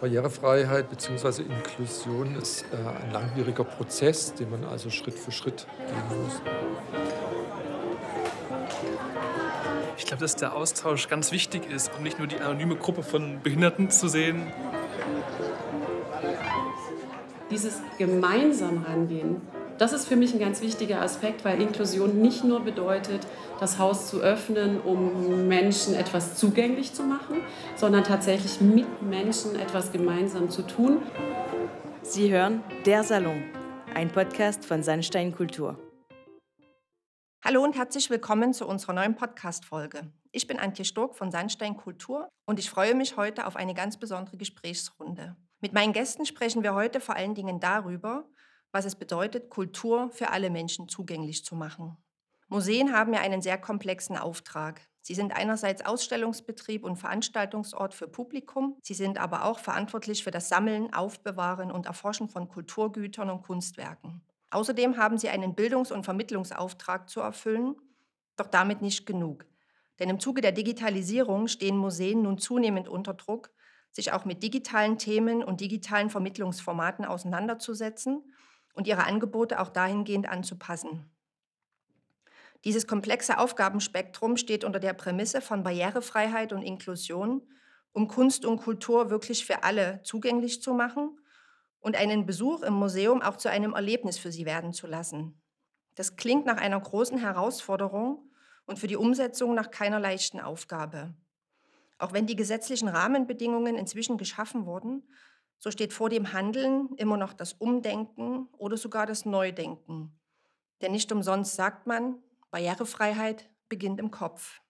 Barrierefreiheit bzw. Inklusion ist äh, ein langwieriger Prozess, den man also Schritt für Schritt gehen muss. Ich glaube, dass der Austausch ganz wichtig ist, um nicht nur die anonyme Gruppe von Behinderten zu sehen. Dieses gemeinsam rangehen, das ist für mich ein ganz wichtiger Aspekt, weil Inklusion nicht nur bedeutet, das Haus zu öffnen, um Menschen etwas zugänglich zu machen, sondern tatsächlich mit Menschen etwas gemeinsam zu tun. Sie hören Der Salon, ein Podcast von Sandstein Kultur. Hallo und herzlich willkommen zu unserer neuen Podcast-Folge. Ich bin Antje Stork von Sandstein Kultur und ich freue mich heute auf eine ganz besondere Gesprächsrunde. Mit meinen Gästen sprechen wir heute vor allen Dingen darüber, was es bedeutet, Kultur für alle Menschen zugänglich zu machen. Museen haben ja einen sehr komplexen Auftrag. Sie sind einerseits Ausstellungsbetrieb und Veranstaltungsort für Publikum, sie sind aber auch verantwortlich für das Sammeln, Aufbewahren und Erforschen von Kulturgütern und Kunstwerken. Außerdem haben sie einen Bildungs- und Vermittlungsauftrag zu erfüllen, doch damit nicht genug. Denn im Zuge der Digitalisierung stehen Museen nun zunehmend unter Druck, sich auch mit digitalen Themen und digitalen Vermittlungsformaten auseinanderzusetzen und ihre Angebote auch dahingehend anzupassen. Dieses komplexe Aufgabenspektrum steht unter der Prämisse von Barrierefreiheit und Inklusion, um Kunst und Kultur wirklich für alle zugänglich zu machen und einen Besuch im Museum auch zu einem Erlebnis für sie werden zu lassen. Das klingt nach einer großen Herausforderung und für die Umsetzung nach keiner leichten Aufgabe. Auch wenn die gesetzlichen Rahmenbedingungen inzwischen geschaffen wurden, so steht vor dem Handeln immer noch das Umdenken oder sogar das Neudenken. Denn nicht umsonst sagt man, Barrierefreiheit beginnt im Kopf.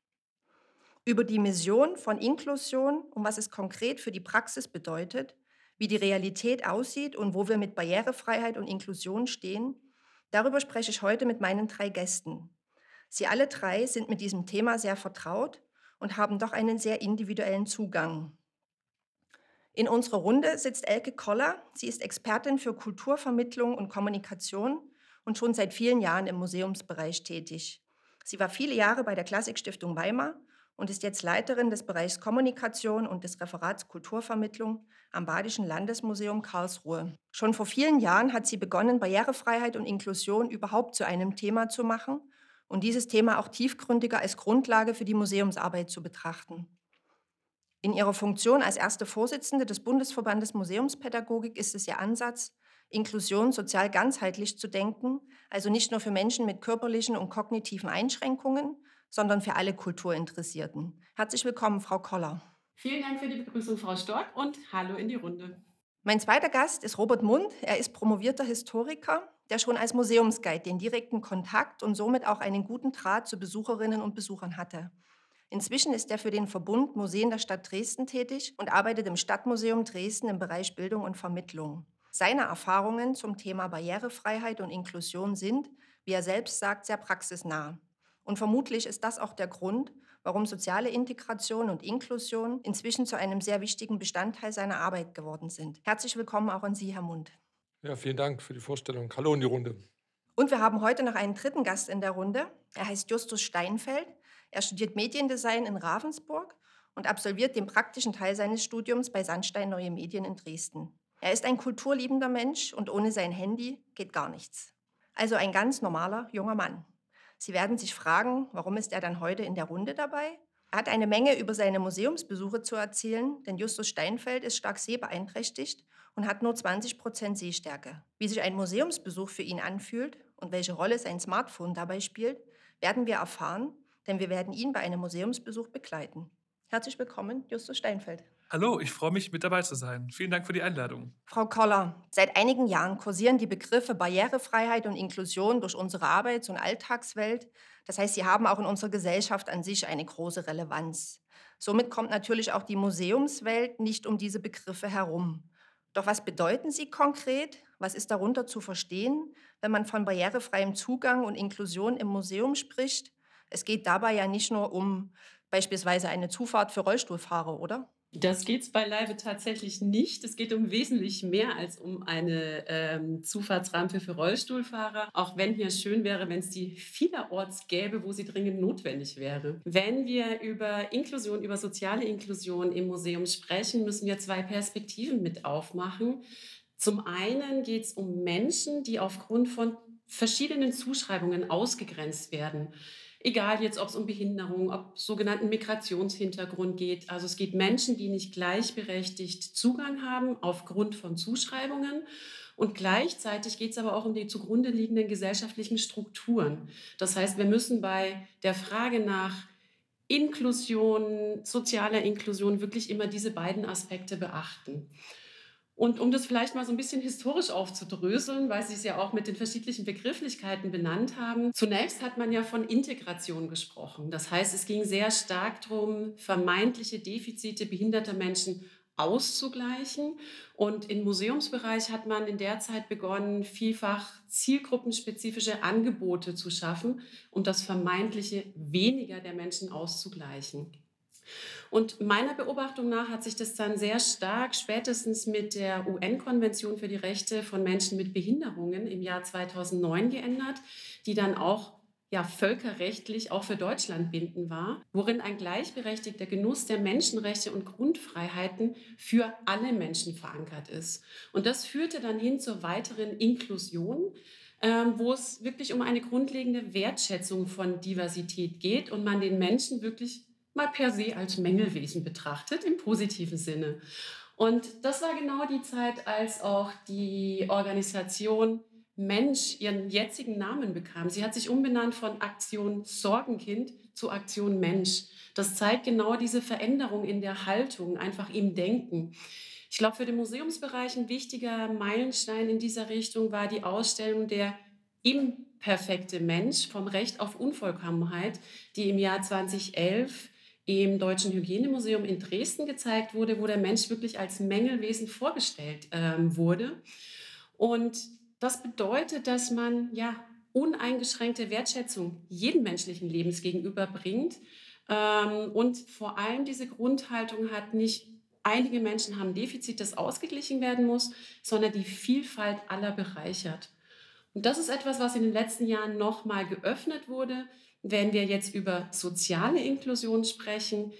Über die Mission von Inklusion und was es konkret für die Praxis bedeutet, wie die Realität aussieht und wo wir mit Barrierefreiheit und Inklusion stehen, darüber spreche ich heute mit meinen drei Gästen. Sie alle drei sind mit diesem Thema sehr vertraut und haben doch einen sehr individuellen Zugang. In unserer Runde sitzt Elke Koller. Sie ist Expertin für Kulturvermittlung und Kommunikation und schon seit vielen Jahren im Museumsbereich tätig. Sie war viele Jahre bei der Klassikstiftung Weimar und ist jetzt Leiterin des Bereichs Kommunikation und des Referats Kulturvermittlung am Badischen Landesmuseum Karlsruhe. Schon vor vielen Jahren hat sie begonnen, Barrierefreiheit und Inklusion überhaupt zu einem Thema zu machen und dieses Thema auch tiefgründiger als Grundlage für die Museumsarbeit zu betrachten. In ihrer Funktion als erste Vorsitzende des Bundesverbandes Museumspädagogik ist es ihr Ansatz, Inklusion sozial ganzheitlich zu denken, also nicht nur für Menschen mit körperlichen und kognitiven Einschränkungen, sondern für alle Kulturinteressierten. Herzlich willkommen, Frau Koller. Vielen Dank für die Begrüßung, Frau Stork, und hallo in die Runde. Mein zweiter Gast ist Robert Mund. Er ist promovierter Historiker, der schon als Museumsguide den direkten Kontakt und somit auch einen guten Draht zu Besucherinnen und Besuchern hatte. Inzwischen ist er für den Verbund Museen der Stadt Dresden tätig und arbeitet im Stadtmuseum Dresden im Bereich Bildung und Vermittlung. Seine Erfahrungen zum Thema Barrierefreiheit und Inklusion sind, wie er selbst sagt, sehr praxisnah. Und vermutlich ist das auch der Grund, warum soziale Integration und Inklusion inzwischen zu einem sehr wichtigen Bestandteil seiner Arbeit geworden sind. Herzlich willkommen auch an Sie, Herr Mund. Ja, vielen Dank für die Vorstellung. Hallo in die Runde. Und wir haben heute noch einen dritten Gast in der Runde. Er heißt Justus Steinfeld. Er studiert Mediendesign in Ravensburg und absolviert den praktischen Teil seines Studiums bei Sandstein Neue Medien in Dresden. Er ist ein kulturliebender Mensch und ohne sein Handy geht gar nichts. Also ein ganz normaler junger Mann. Sie werden sich fragen, warum ist er dann heute in der Runde dabei? Er hat eine Menge über seine Museumsbesuche zu erzählen, denn Justus Steinfeld ist stark sehbeeinträchtigt und hat nur 20 Prozent Sehstärke. Wie sich ein Museumsbesuch für ihn anfühlt und welche Rolle sein Smartphone dabei spielt, werden wir erfahren, denn wir werden ihn bei einem Museumsbesuch begleiten. Herzlich willkommen, Justus Steinfeld. Hallo, ich freue mich, mit dabei zu sein. Vielen Dank für die Einladung. Frau Koller, seit einigen Jahren kursieren die Begriffe Barrierefreiheit und Inklusion durch unsere Arbeits- und Alltagswelt. Das heißt, sie haben auch in unserer Gesellschaft an sich eine große Relevanz. Somit kommt natürlich auch die Museumswelt nicht um diese Begriffe herum. Doch was bedeuten sie konkret? Was ist darunter zu verstehen, wenn man von barrierefreiem Zugang und Inklusion im Museum spricht? Es geht dabei ja nicht nur um beispielsweise eine Zufahrt für Rollstuhlfahrer, oder? Das geht es beileibe tatsächlich nicht. Es geht um wesentlich mehr als um eine ähm, Zufahrtsrampe für Rollstuhlfahrer, auch wenn hier schön wäre, wenn es die vielerorts gäbe, wo sie dringend notwendig wäre. Wenn wir über Inklusion, über soziale Inklusion im Museum sprechen, müssen wir zwei Perspektiven mit aufmachen. Zum einen geht es um Menschen, die aufgrund von verschiedenen Zuschreibungen ausgegrenzt werden. Egal jetzt, ob es um Behinderung, ob sogenannten Migrationshintergrund geht. Also es geht Menschen, die nicht gleichberechtigt Zugang haben aufgrund von Zuschreibungen. Und gleichzeitig geht es aber auch um die zugrunde liegenden gesellschaftlichen Strukturen. Das heißt, wir müssen bei der Frage nach Inklusion, sozialer Inklusion wirklich immer diese beiden Aspekte beachten. Und um das vielleicht mal so ein bisschen historisch aufzudröseln, weil Sie es ja auch mit den verschiedenen Begrifflichkeiten benannt haben. Zunächst hat man ja von Integration gesprochen. Das heißt, es ging sehr stark darum, vermeintliche Defizite behinderter Menschen auszugleichen. Und im Museumsbereich hat man in der Zeit begonnen, vielfach zielgruppenspezifische Angebote zu schaffen, um das vermeintliche weniger der Menschen auszugleichen. Und meiner Beobachtung nach hat sich das dann sehr stark spätestens mit der UN-Konvention für die Rechte von Menschen mit Behinderungen im Jahr 2009 geändert, die dann auch ja, völkerrechtlich auch für Deutschland bindend war, worin ein gleichberechtigter Genuss der Menschenrechte und Grundfreiheiten für alle Menschen verankert ist. Und das führte dann hin zur weiteren Inklusion, ähm, wo es wirklich um eine grundlegende Wertschätzung von Diversität geht und man den Menschen wirklich mal per se als Mängelwesen betrachtet, im positiven Sinne. Und das war genau die Zeit, als auch die Organisation Mensch ihren jetzigen Namen bekam. Sie hat sich umbenannt von Aktion Sorgenkind zu Aktion Mensch. Das zeigt genau diese Veränderung in der Haltung, einfach im Denken. Ich glaube, für den Museumsbereich ein wichtiger Meilenstein in dieser Richtung war die Ausstellung der imperfekte Mensch vom Recht auf Unvollkommenheit, die im Jahr 2011 im Deutschen Hygienemuseum in Dresden gezeigt wurde, wo der Mensch wirklich als Mängelwesen vorgestellt ähm, wurde. Und das bedeutet, dass man ja uneingeschränkte Wertschätzung jeden menschlichen Lebens gegenüberbringt ähm, und vor allem diese Grundhaltung hat, nicht einige Menschen haben Defizit, das ausgeglichen werden muss, sondern die Vielfalt aller bereichert. Und das ist etwas, was in den letzten Jahren nochmal geöffnet wurde. Wenn wir jetzt über soziale Inklusion sprechen,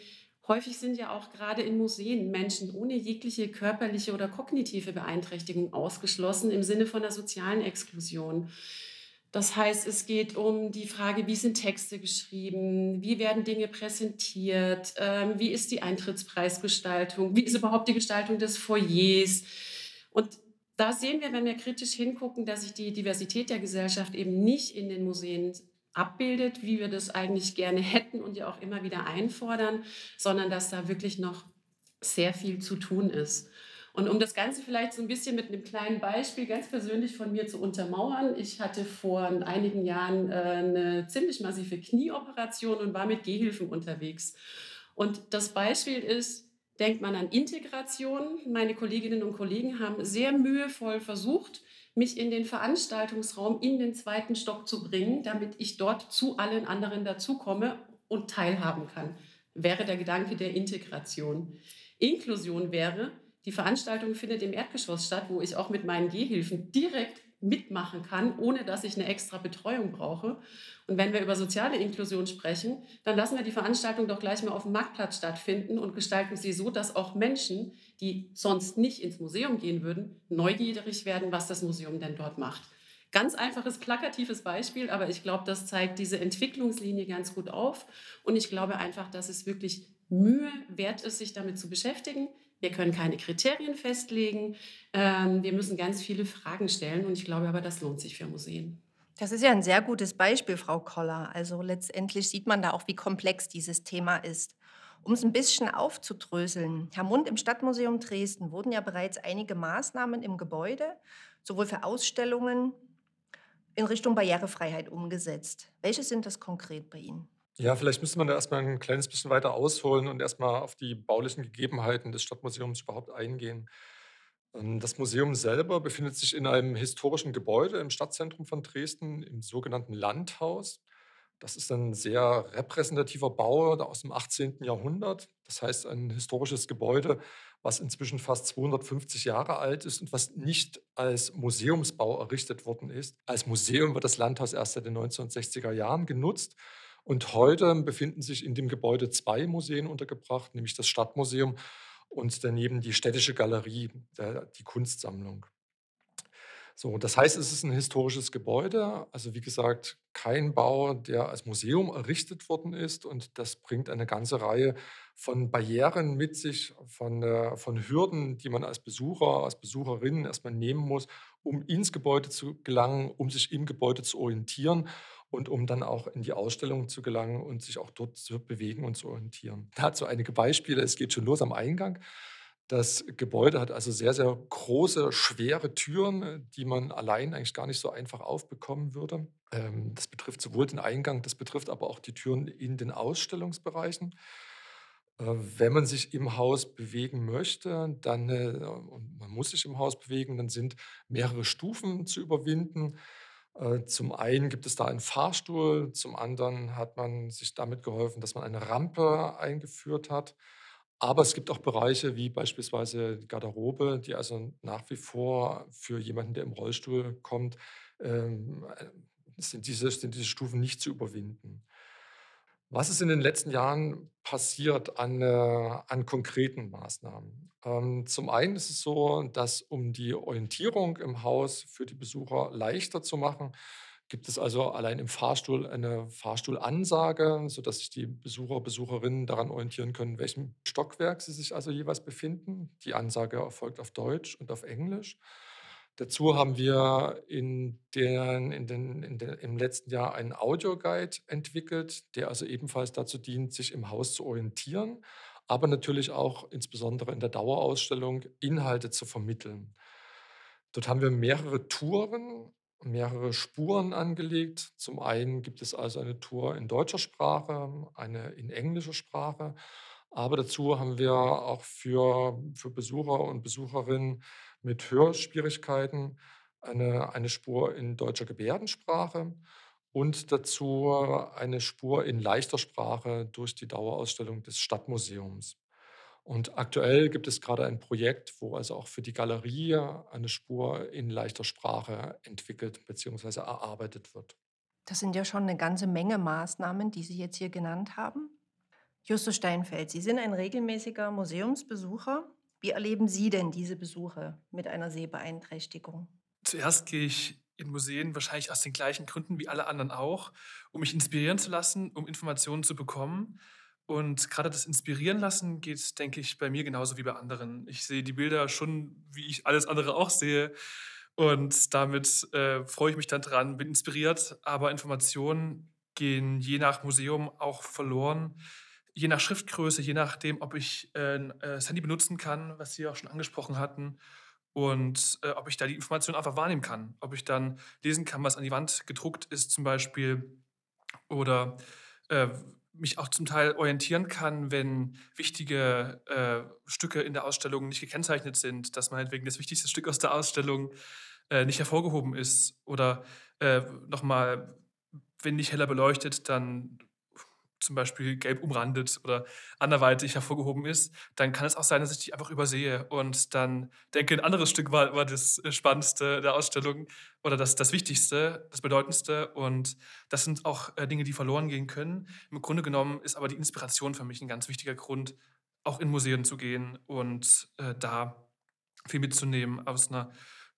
häufig sind ja auch gerade in Museen Menschen ohne jegliche körperliche oder kognitive Beeinträchtigung ausgeschlossen im Sinne von der sozialen Exklusion. Das heißt, es geht um die Frage, wie sind Texte geschrieben, wie werden Dinge präsentiert, ähm, wie ist die Eintrittspreisgestaltung, wie ist überhaupt die Gestaltung des Foyers. Und da sehen wir, wenn wir kritisch hingucken, dass sich die Diversität der Gesellschaft eben nicht in den Museen abbildet, wie wir das eigentlich gerne hätten und ja auch immer wieder einfordern, sondern dass da wirklich noch sehr viel zu tun ist. Und um das Ganze vielleicht so ein bisschen mit einem kleinen Beispiel ganz persönlich von mir zu untermauern, ich hatte vor einigen Jahren äh, eine ziemlich massive Knieoperation und war mit Gehhilfen unterwegs. Und das Beispiel ist, denkt man an Integration. Meine Kolleginnen und Kollegen haben sehr mühevoll versucht, mich in den Veranstaltungsraum in den zweiten Stock zu bringen, damit ich dort zu allen anderen dazukomme und teilhaben kann. Wäre der Gedanke der Integration. Inklusion wäre, die Veranstaltung findet im Erdgeschoss statt, wo ich auch mit meinen Gehhilfen direkt mitmachen kann, ohne dass ich eine extra Betreuung brauche. Und wenn wir über soziale Inklusion sprechen, dann lassen wir die Veranstaltung doch gleich mal auf dem Marktplatz stattfinden und gestalten sie so, dass auch Menschen, die sonst nicht ins Museum gehen würden, neugierig werden, was das Museum denn dort macht. Ganz einfaches, plakatives Beispiel, aber ich glaube, das zeigt diese Entwicklungslinie ganz gut auf. Und ich glaube einfach, dass es wirklich Mühe wert ist, sich damit zu beschäftigen. Wir können keine Kriterien festlegen. Ähm, wir müssen ganz viele Fragen stellen. Und ich glaube aber, das lohnt sich für Museen. Das ist ja ein sehr gutes Beispiel, Frau Koller. Also letztendlich sieht man da auch, wie komplex dieses Thema ist. Um es ein bisschen aufzudröseln, Herr Mund, im Stadtmuseum Dresden wurden ja bereits einige Maßnahmen im Gebäude, sowohl für Ausstellungen in Richtung Barrierefreiheit umgesetzt. Welche sind das konkret bei Ihnen? Ja, vielleicht müsste man da erstmal ein kleines bisschen weiter ausholen und erstmal auf die baulichen Gegebenheiten des Stadtmuseums überhaupt eingehen. Ähm, das Museum selber befindet sich in einem historischen Gebäude im Stadtzentrum von Dresden, im sogenannten Landhaus. Das ist ein sehr repräsentativer Bau aus dem 18. Jahrhundert. Das heißt, ein historisches Gebäude, was inzwischen fast 250 Jahre alt ist und was nicht als Museumsbau errichtet worden ist. Als Museum wird das Landhaus erst seit den 1960er Jahren genutzt. Und heute befinden sich in dem Gebäude zwei Museen untergebracht, nämlich das Stadtmuseum und daneben die Städtische Galerie, die Kunstsammlung. So, das heißt, es ist ein historisches Gebäude, also wie gesagt, kein Bau, der als Museum errichtet worden ist. Und das bringt eine ganze Reihe von Barrieren mit sich, von, äh, von Hürden, die man als Besucher, als Besucherin erstmal nehmen muss, um ins Gebäude zu gelangen, um sich im Gebäude zu orientieren und um dann auch in die Ausstellung zu gelangen und sich auch dort zu bewegen und zu orientieren. Dazu einige Beispiele. Es geht schon los am Eingang. Das Gebäude hat also sehr, sehr große, schwere Türen, die man allein eigentlich gar nicht so einfach aufbekommen würde. Ähm, das betrifft sowohl den Eingang, das betrifft aber auch die Türen in den Ausstellungsbereichen. Äh, wenn man sich im Haus bewegen möchte, dann, äh, und man muss sich im Haus bewegen, dann sind mehrere Stufen zu überwinden. Äh, zum einen gibt es da einen Fahrstuhl, zum anderen hat man sich damit geholfen, dass man eine Rampe eingeführt hat. Aber es gibt auch Bereiche wie beispielsweise die Garderobe, die also nach wie vor für jemanden, der im Rollstuhl kommt, ähm, äh, sind, diese, sind diese Stufen nicht zu überwinden. Was ist in den letzten Jahren passiert an, äh, an konkreten Maßnahmen? Ähm, zum einen ist es so, dass um die Orientierung im Haus für die Besucher leichter zu machen, gibt es also allein im Fahrstuhl eine Fahrstuhlansage, sodass sich die Besucher, Besucherinnen daran orientieren können, in welchem Stockwerk sie sich also jeweils befinden. Die Ansage erfolgt auf Deutsch und auf Englisch. Dazu haben wir in den, in den, in den, im letzten Jahr einen Audioguide entwickelt, der also ebenfalls dazu dient, sich im Haus zu orientieren, aber natürlich auch insbesondere in der Dauerausstellung Inhalte zu vermitteln. Dort haben wir mehrere Touren mehrere Spuren angelegt. Zum einen gibt es also eine Tour in deutscher Sprache, eine in englischer Sprache. Aber dazu haben wir auch für, für Besucher und Besucherinnen mit Hörschwierigkeiten eine, eine Spur in deutscher Gebärdensprache und dazu eine Spur in leichter Sprache durch die Dauerausstellung des Stadtmuseums. Und aktuell gibt es gerade ein Projekt, wo also auch für die Galerie eine Spur in leichter Sprache entwickelt bzw. erarbeitet wird. Das sind ja schon eine ganze Menge Maßnahmen, die Sie jetzt hier genannt haben. Justus Steinfeld, Sie sind ein regelmäßiger Museumsbesucher. Wie erleben Sie denn diese Besuche mit einer Sehbeeinträchtigung? Zuerst gehe ich in Museen wahrscheinlich aus den gleichen Gründen wie alle anderen auch, um mich inspirieren zu lassen, um Informationen zu bekommen. Und gerade das Inspirieren lassen geht, denke ich, bei mir genauso wie bei anderen. Ich sehe die Bilder schon, wie ich alles andere auch sehe. Und damit äh, freue ich mich dann dran, bin inspiriert. Aber Informationen gehen je nach Museum auch verloren. Je nach Schriftgröße, je nachdem, ob ich äh, äh das Handy benutzen kann, was Sie auch schon angesprochen hatten. Und äh, ob ich da die Information einfach wahrnehmen kann. Ob ich dann lesen kann, was an die Wand gedruckt ist, zum Beispiel. Oder äh, mich auch zum Teil orientieren kann, wenn wichtige äh, Stücke in der Ausstellung nicht gekennzeichnet sind, dass meinetwegen das wichtigste Stück aus der Ausstellung äh, nicht hervorgehoben ist oder äh, nochmal, wenn nicht heller beleuchtet, dann zum Beispiel gelb umrandet oder anderweitig hervorgehoben ist, dann kann es auch sein, dass ich die einfach übersehe und dann denke, ein anderes Stück war, war das äh, Spannendste der Ausstellung oder das, das Wichtigste, das Bedeutendste. Und das sind auch äh, Dinge, die verloren gehen können. Im Grunde genommen ist aber die Inspiration für mich ein ganz wichtiger Grund, auch in Museen zu gehen und äh, da viel mitzunehmen aus, einer,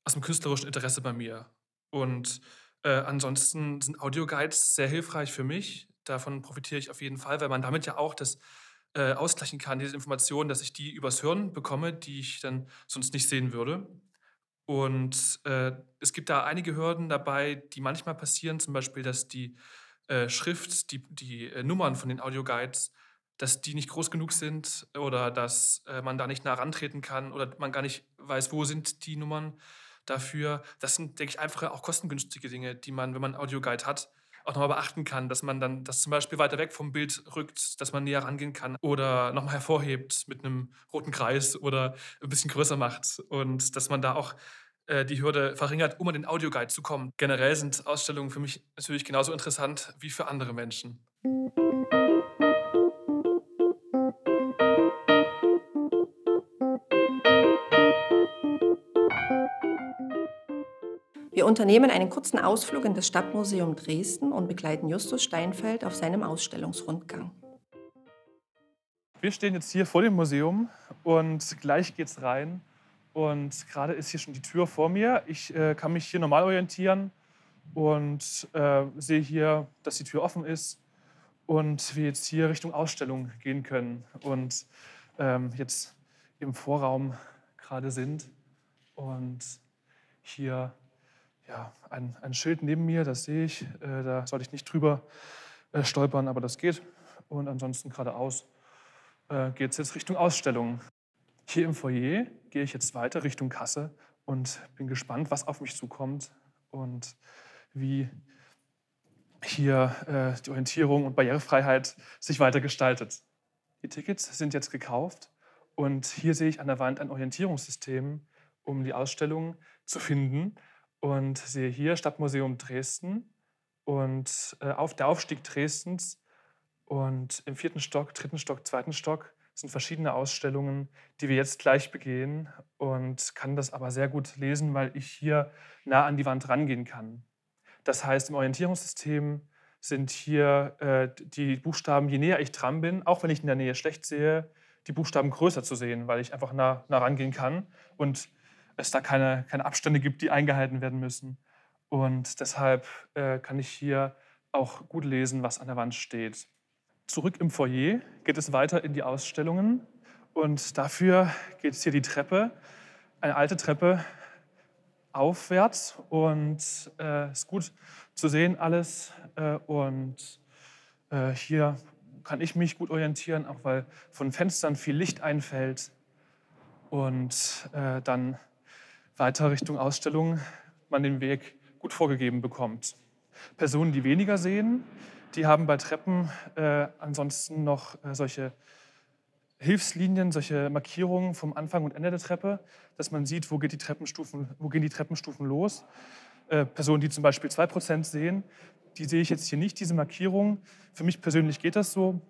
aus einem künstlerischen Interesse bei mir. Und äh, ansonsten sind Audioguides sehr hilfreich für mich davon profitiere ich auf jeden Fall, weil man damit ja auch das äh, ausgleichen kann, diese Informationen, dass ich die übers Hören bekomme, die ich dann sonst nicht sehen würde. Und äh, es gibt da einige Hürden dabei, die manchmal passieren, zum Beispiel, dass die äh, Schrift, die, die äh, Nummern von den Audioguides, dass die nicht groß genug sind oder dass äh, man da nicht nah rantreten kann oder man gar nicht weiß, wo sind die Nummern dafür. Das sind, denke ich, einfache, auch kostengünstige Dinge, die man, wenn man einen Audioguide hat, auch nochmal beachten kann, dass man dann das zum Beispiel weiter weg vom Bild rückt, dass man näher rangehen kann oder nochmal hervorhebt mit einem roten Kreis oder ein bisschen größer macht und dass man da auch äh, die Hürde verringert, um an den Audioguide zu kommen. Generell sind Ausstellungen für mich natürlich genauso interessant wie für andere Menschen. Wir unternehmen einen kurzen Ausflug in das Stadtmuseum Dresden und begleiten Justus Steinfeld auf seinem Ausstellungsrundgang. Wir stehen jetzt hier vor dem Museum und gleich geht's rein. Und gerade ist hier schon die Tür vor mir. Ich äh, kann mich hier normal orientieren und äh, sehe hier, dass die Tür offen ist und wir jetzt hier Richtung Ausstellung gehen können und ähm, jetzt im Vorraum gerade sind und hier ja, ein, ein Schild neben mir, das sehe ich, äh, da sollte ich nicht drüber äh, stolpern, aber das geht und ansonsten geradeaus äh, geht es jetzt Richtung Ausstellung. Hier im Foyer gehe ich jetzt weiter Richtung Kasse und bin gespannt, was auf mich zukommt und wie hier äh, die Orientierung und Barrierefreiheit sich weiter gestaltet. Die Tickets sind jetzt gekauft und hier sehe ich an der Wand ein Orientierungssystem, um die Ausstellung zu finden und sehe hier Stadtmuseum Dresden und äh, auf der Aufstieg Dresdens und im vierten Stock, dritten Stock, zweiten Stock sind verschiedene Ausstellungen, die wir jetzt gleich begehen und kann das aber sehr gut lesen, weil ich hier nah an die Wand rangehen kann. Das heißt, im Orientierungssystem sind hier äh, die Buchstaben, je näher ich dran bin, auch wenn ich in der Nähe schlecht sehe, die Buchstaben größer zu sehen, weil ich einfach nah, nah rangehen kann und es da keine, keine Abstände gibt, die eingehalten werden müssen. Und deshalb äh, kann ich hier auch gut lesen, was an der Wand steht. Zurück im Foyer geht es weiter in die Ausstellungen und dafür geht es hier die Treppe, eine alte Treppe aufwärts und äh, ist gut zu sehen alles äh, und äh, hier kann ich mich gut orientieren, auch weil von Fenstern viel Licht einfällt und äh, dann weiter Richtung Ausstellung man den Weg gut vorgegeben bekommt. Personen, die weniger sehen, die haben bei Treppen äh, ansonsten noch äh, solche Hilfslinien, solche Markierungen vom Anfang und Ende der Treppe, dass man sieht, wo, geht die Treppenstufen, wo gehen die Treppenstufen los. Äh, Personen, die zum Beispiel 2% sehen, die sehe ich jetzt hier nicht, diese Markierung. Für mich persönlich geht das so.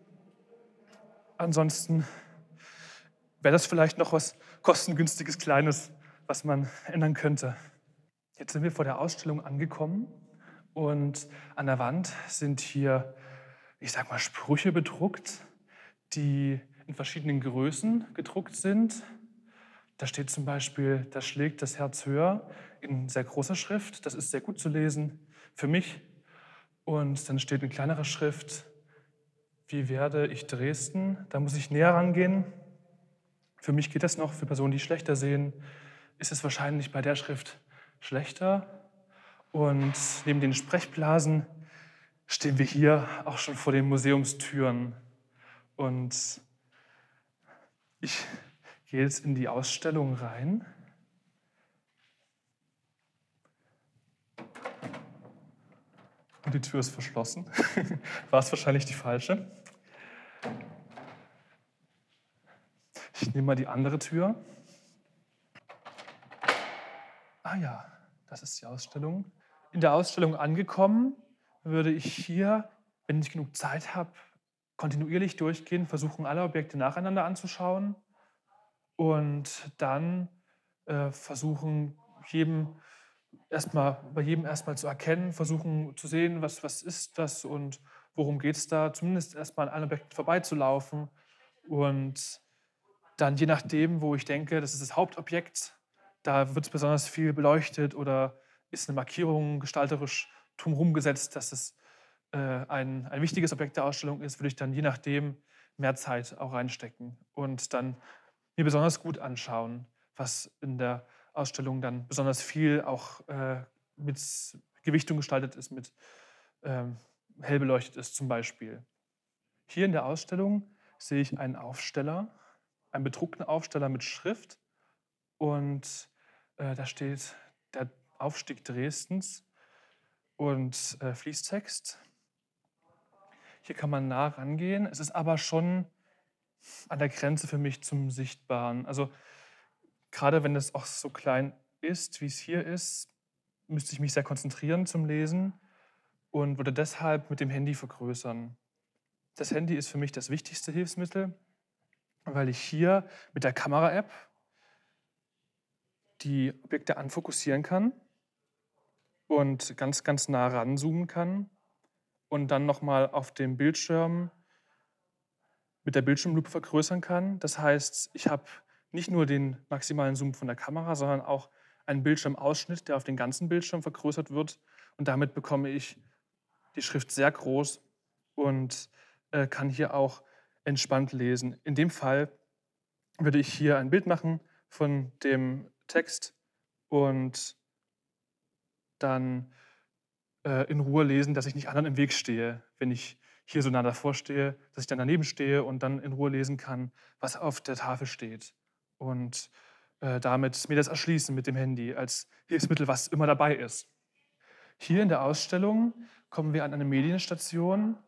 Ansonsten wäre das vielleicht noch was kostengünstiges, Kleines, was man ändern könnte. Jetzt sind wir vor der Ausstellung angekommen und an der Wand sind hier, ich sag mal, Sprüche bedruckt, die in verschiedenen Größen gedruckt sind. Da steht zum Beispiel, da schlägt das Herz höher in sehr großer Schrift. Das ist sehr gut zu lesen für mich. Und dann steht in kleinerer Schrift, wie werde ich Dresden? Da muss ich näher rangehen. Für mich geht das noch. Für Personen, die schlechter sehen, ist es wahrscheinlich bei der Schrift schlechter. Und neben den Sprechblasen stehen wir hier auch schon vor den Museumstüren. Und ich gehe jetzt in die Ausstellung rein. Und die Tür ist verschlossen. War es wahrscheinlich die falsche. Ich nehme mal die andere Tür. Ah ja, das ist die Ausstellung. In der Ausstellung angekommen, würde ich hier, wenn ich genug Zeit habe, kontinuierlich durchgehen, versuchen, alle Objekte nacheinander anzuschauen und dann äh, versuchen, jedem erstmal, bei jedem erstmal zu erkennen, versuchen zu sehen, was, was ist das und worum geht es da, zumindest erstmal an allen Objekten vorbeizulaufen und dann je nachdem, wo ich denke, das ist das Hauptobjekt, da wird es besonders viel beleuchtet oder ist eine Markierung gestalterisch drumherum gesetzt, dass es äh, ein, ein wichtiges Objekt der Ausstellung ist, würde ich dann je nachdem mehr Zeit auch reinstecken und dann mir besonders gut anschauen, was in der Ausstellung dann besonders viel auch äh, mit Gewichtung gestaltet ist, mit ähm, hell beleuchtet ist zum Beispiel. Hier in der Ausstellung sehe ich einen Aufsteller, einen bedruckten Aufsteller mit Schrift und äh, da steht der Aufstieg Dresdens und äh, Fließtext. Hier kann man nah rangehen. Es ist aber schon an der Grenze für mich zum Sichtbaren. Also gerade wenn es auch so klein ist, wie es hier ist, müsste ich mich sehr konzentrieren zum Lesen und würde deshalb mit dem Handy vergrößern. Das Handy ist für mich das wichtigste Hilfsmittel, weil ich hier mit der Kamera-App die Objekte anfokussieren kann und ganz, ganz nah ranzoomen kann und dann nochmal auf dem Bildschirm mit der Bildschirmlupe vergrößern kann. Das heißt, ich habe nicht nur den maximalen Zoom von der Kamera, sondern auch einen Bildschirmausschnitt, der auf den ganzen Bildschirm vergrößert wird. Und damit bekomme ich die Schrift sehr groß und äh, kann hier auch entspannt lesen. In dem Fall würde ich hier ein Bild machen von dem Text und dann äh, in Ruhe lesen, dass ich nicht anderen im Weg stehe, wenn ich hier so nah davor stehe, dass ich dann daneben stehe und dann in Ruhe lesen kann, was auf der Tafel steht. Und äh, damit mir das erschließen mit dem Handy als Hilfsmittel, was immer dabei ist. Hier in der Ausstellung kommen wir an eine Medienstation.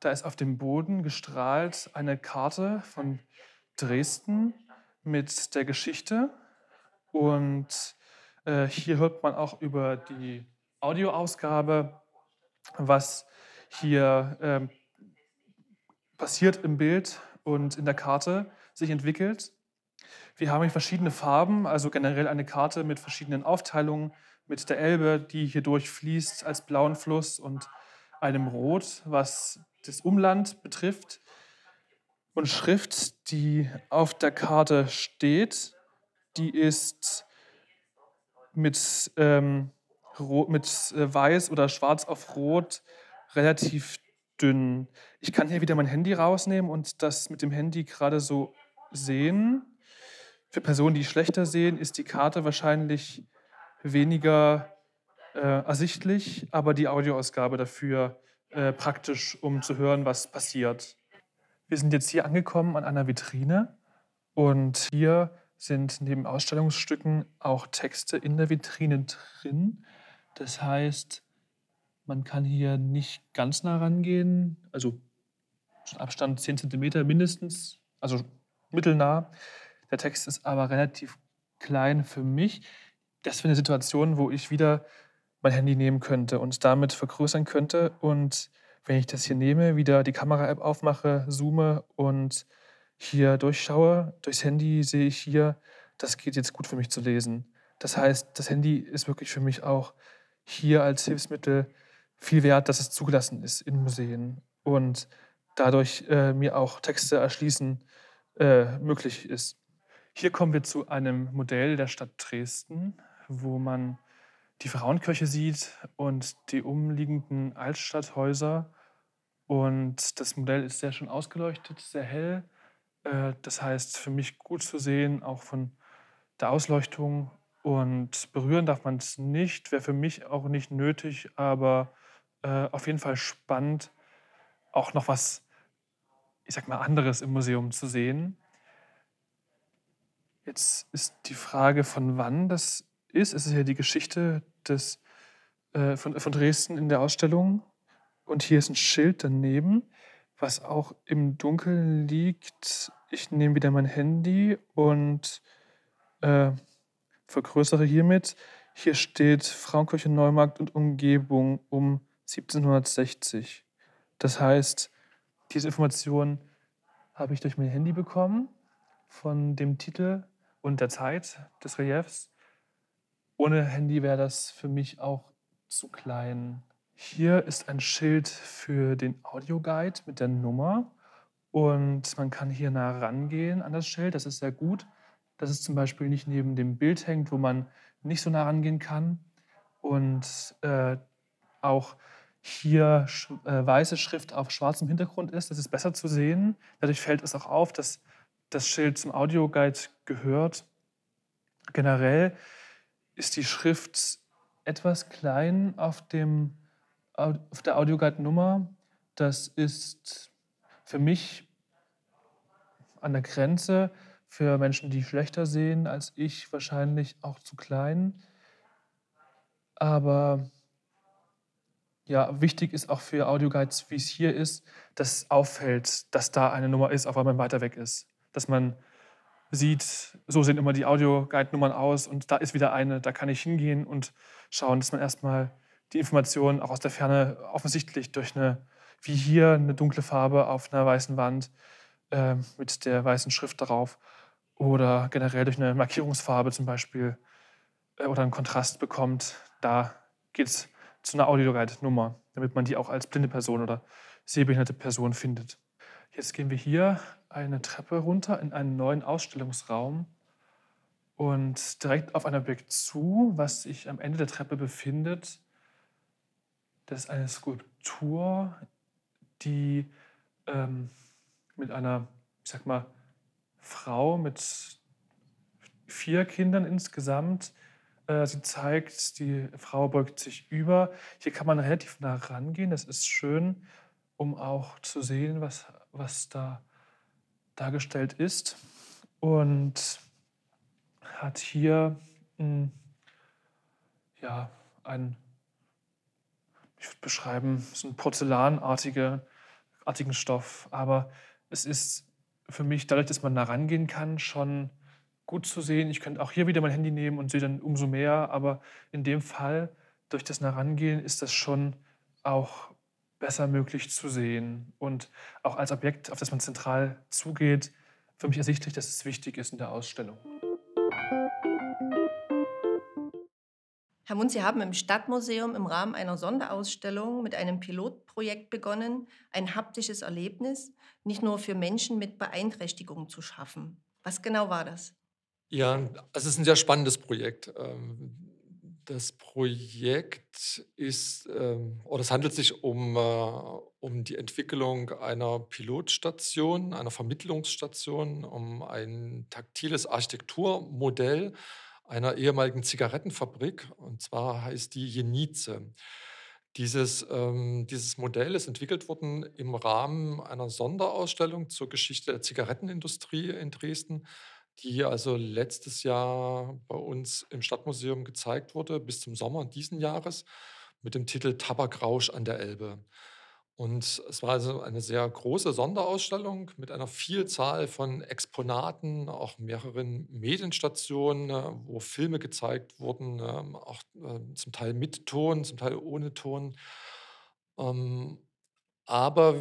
Da ist auf dem Boden gestrahlt eine Karte von Dresden mit der Geschichte. Und äh, hier hört man auch über die Audioausgabe, was hier äh, passiert im Bild und in der Karte sich entwickelt. Wir haben hier verschiedene Farben, also generell eine Karte mit verschiedenen Aufteilungen, mit der Elbe, die hier durchfließt als blauen Fluss und einem Rot, was das Umland betrifft. Und Schrift, die auf der Karte steht, die ist mit, ähm, mit äh, Weiß oder Schwarz auf Rot relativ dünn. Ich kann hier wieder mein Handy rausnehmen und das mit dem Handy gerade so sehen. Für Personen, die schlechter sehen, ist die Karte wahrscheinlich weniger äh, ersichtlich, aber die Audioausgabe dafür äh, praktisch, um zu hören, was passiert. Wir sind jetzt hier angekommen an einer Vitrine und hier sind neben Ausstellungsstücken auch Texte in der Vitrine drin. Das heißt, man kann hier nicht ganz nah rangehen, also Abstand 10 cm mindestens, also mittelnah. Der Text ist aber relativ klein für mich. Das wäre eine Situation, wo ich wieder mein Handy nehmen könnte und damit vergrößern könnte. Und wenn ich das hier nehme, wieder die Kamera-App aufmache, zoome und hier durchschaue, durchs Handy sehe ich hier, das geht jetzt gut für mich zu lesen. Das heißt, das Handy ist wirklich für mich auch hier als Hilfsmittel viel wert, dass es zugelassen ist in Museen und dadurch äh, mir auch Texte erschließen äh, möglich ist. Hier kommen wir zu einem Modell der Stadt Dresden, wo man die Frauenkirche sieht und die umliegenden Altstadthäuser. Und das Modell ist sehr schön ausgeleuchtet, sehr hell. Äh, das heißt, für mich gut zu sehen, auch von der Ausleuchtung. Und berühren darf man es nicht, wäre für mich auch nicht nötig, aber äh, auf jeden Fall spannend, auch noch was, ich sag mal, anderes im Museum zu sehen. Jetzt ist die Frage, von wann das ist. Es ist ja die Geschichte des, äh, von, von Dresden in der Ausstellung. Und hier ist ein Schild daneben, was auch im Dunkeln liegt. Ich nehme wieder mein Handy und äh, vergrößere hiermit. Hier steht Frauenkirche Neumarkt und Umgebung um 1760. Das heißt, diese Information habe ich durch mein Handy bekommen von dem Titel und der Zeit des Reliefs. Ohne Handy wäre das für mich auch zu klein. Hier ist ein Schild für den Audioguide mit der Nummer und man kann hier nah rangehen an das Schild. Das ist sehr gut, dass es zum Beispiel nicht neben dem Bild hängt, wo man nicht so nah rangehen kann. Und äh, auch hier äh, weiße Schrift auf schwarzem Hintergrund ist. Das ist besser zu sehen. Dadurch fällt es auch auf, dass das Schild zum Audioguide gehört. Generell ist die Schrift etwas klein auf, dem, auf der Audioguide-Nummer. Das ist für mich an der Grenze, für Menschen, die schlechter sehen als ich, wahrscheinlich auch zu klein. Aber ja, wichtig ist auch für Audioguides, wie es hier ist, dass auffällt, dass da eine Nummer ist, auch wenn man weiter weg ist. Dass man sieht, so sehen immer die Audio-Guide-Nummern aus und da ist wieder eine, da kann ich hingehen und schauen, dass man erstmal die Informationen auch aus der Ferne offensichtlich durch eine, wie hier, eine dunkle Farbe auf einer weißen Wand äh, mit der weißen Schrift darauf oder generell durch eine Markierungsfarbe zum Beispiel äh, oder einen Kontrast bekommt. Da geht es zu einer Audioguide-Nummer, damit man die auch als blinde Person oder sehbehinderte Person findet. Jetzt gehen wir hier eine Treppe runter in einen neuen Ausstellungsraum und direkt auf ein Objekt zu, was sich am Ende der Treppe befindet. Das ist eine Skulptur, die ähm, mit einer, ich sag mal, Frau mit vier Kindern insgesamt. Äh, sie zeigt, die Frau beugt sich über. Hier kann man relativ nah rangehen. Das ist schön, um auch zu sehen, was, was da dargestellt ist. Und hat hier mh, hm, ja, ein, ich würde beschreiben, so einen porzellanartigen Stoff. Aber es ist für mich, dadurch, dass man da rangehen kann, schon gut zu sehen. Ich könnte auch hier wieder mein Handy nehmen und sehe dann umso mehr. Aber in dem Fall, durch das Nachrangehen, ist das schon auch besser möglich zu sehen. Und auch als Objekt, auf das man zentral zugeht, für mich ersichtlich, dass es wichtig ist in der Ausstellung. Herr Mund, Sie haben im Stadtmuseum im Rahmen einer Sonderausstellung mit einem Pilotprojekt begonnen, ein haptisches Erlebnis nicht nur für Menschen mit Beeinträchtigungen zu schaffen. Was genau war das? Ja, es ist ein sehr spannendes Projekt. Ähm, das Projekt ist, ähm, oder es handelt sich um, äh, um die Entwicklung einer Pilotstation, einer Vermittlungsstation, um ein taktiles Architekturmodell einer ehemaligen Zigarettenfabrik. Und zwar heißt die Jenice. Dieses, ähm, dieses Modell ist entwickelt worden im Rahmen einer Sonderausstellung zur Geschichte der Zigarettenindustrie in Dresden die also letztes Jahr bei uns im Stadtmuseum gezeigt wurde, bis zum Sommer diesen Jahres, mit dem Titel Tabakrausch an der Elbe. Und es war also eine sehr große Sonderausstellung mit einer Vielzahl von Exponaten, auch mehreren Medienstationen, äh, wo Filme gezeigt wurden, ähm, auch äh, zum Teil mit Ton, zum Teil ohne Ton. Ähm, aber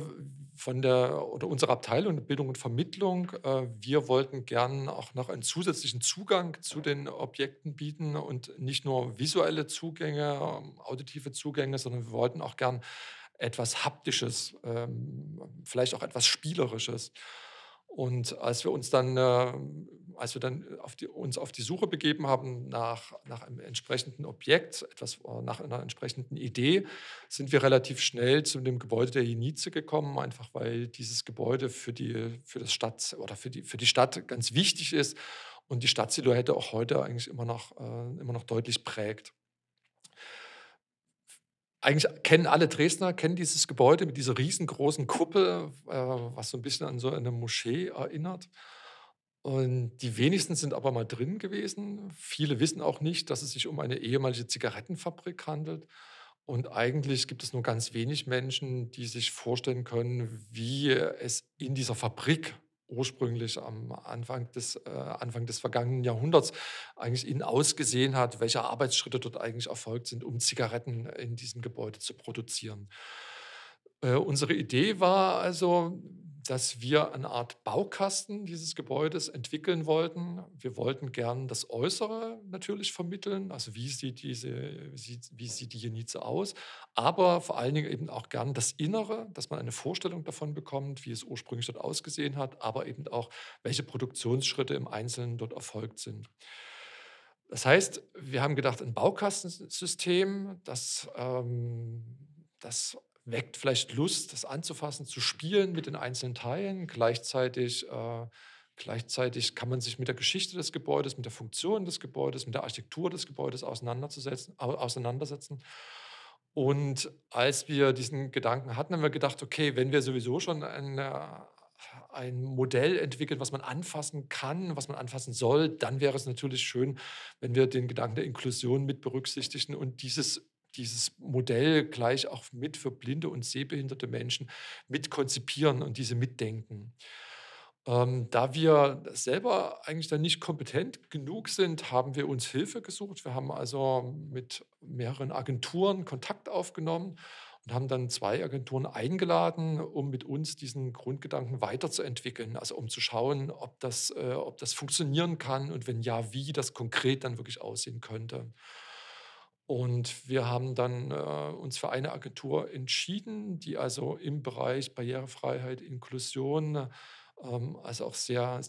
von der oder unserer Abteilung Bildung und Vermittlung, äh, wir wollten gern auch noch einen zusätzlichen Zugang zu den Objekten bieten und nicht nur visuelle Zugänge, ähm, auditive Zugänge, sondern wir wollten auch gern etwas Haptisches, ähm, vielleicht auch etwas Spielerisches. Und als wir uns dann, äh, als wir dann auf die, uns auf die Suche begeben haben nach, nach einem entsprechenden Objekt, etwas, äh, nach einer entsprechenden Idee, sind wir relativ schnell zu dem Gebäude der Jenize gekommen, einfach weil dieses Gebäude für die, für das Stadt oder für die, für die Stadt ganz wichtig ist und die Stadtsilhouette auch heute eigentlich immer noch, äh, immer noch deutlich prägt eigentlich kennen alle Dresdner, kennen dieses Gebäude mit dieser riesengroßen Kuppel, äh, was so ein bisschen an so eine Moschee erinnert. Und die wenigsten sind aber mal drin gewesen. Viele wissen auch nicht, dass es sich um eine ehemalige Zigarettenfabrik handelt. Und eigentlich gibt es nur ganz wenig Menschen, die sich vorstellen können, wie es in dieser Fabrik ursprünglich am Anfang des, äh, Anfang des vergangenen Jahrhunderts eigentlich innen ausgesehen hat, welche Arbeitsschritte dort eigentlich erfolgt sind, um Zigaretten in diesem Gebäude zu produzieren. Äh, unsere Idee war also, dass wir eine Art Baukasten dieses Gebäudes entwickeln wollten. Wir wollten gern das Äußere natürlich vermitteln, also wie sieht, diese, wie sieht die Jenize aus, aber vor allen Dingen eben auch gern das Innere, dass man eine Vorstellung davon bekommt, wie es ursprünglich dort ausgesehen hat, aber eben auch, welche Produktionsschritte im Einzelnen dort erfolgt sind. Das heißt, wir haben gedacht, ein Baukastensystem, das, ähm, das weckt vielleicht Lust, das anzufassen, zu spielen mit den einzelnen Teilen. Gleichzeitig, äh, gleichzeitig kann man sich mit der Geschichte des Gebäudes, mit der Funktion des Gebäudes, mit der Architektur des Gebäudes auseinanderzusetzen, auseinandersetzen. Und als wir diesen Gedanken hatten, haben wir gedacht, okay, wenn wir sowieso schon eine, ein Modell entwickeln, was man anfassen kann, was man anfassen soll, dann wäre es natürlich schön, wenn wir den Gedanken der Inklusion mit berücksichtigen und dieses dieses Modell gleich auch mit für blinde und sehbehinderte Menschen mit konzipieren und diese mitdenken. Ähm, da wir selber eigentlich dann nicht kompetent genug sind, haben wir uns Hilfe gesucht. Wir haben also mit mehreren Agenturen Kontakt aufgenommen und haben dann zwei Agenturen eingeladen, um mit uns diesen Grundgedanken weiterzuentwickeln. Also um zu schauen, ob das, äh, ob das funktionieren kann und wenn ja, wie das konkret dann wirklich aussehen könnte. Und wir haben dann äh, uns für eine Agentur entschieden, die also im Bereich Barrierefreiheit, Inklusion ähm, also auch sehr,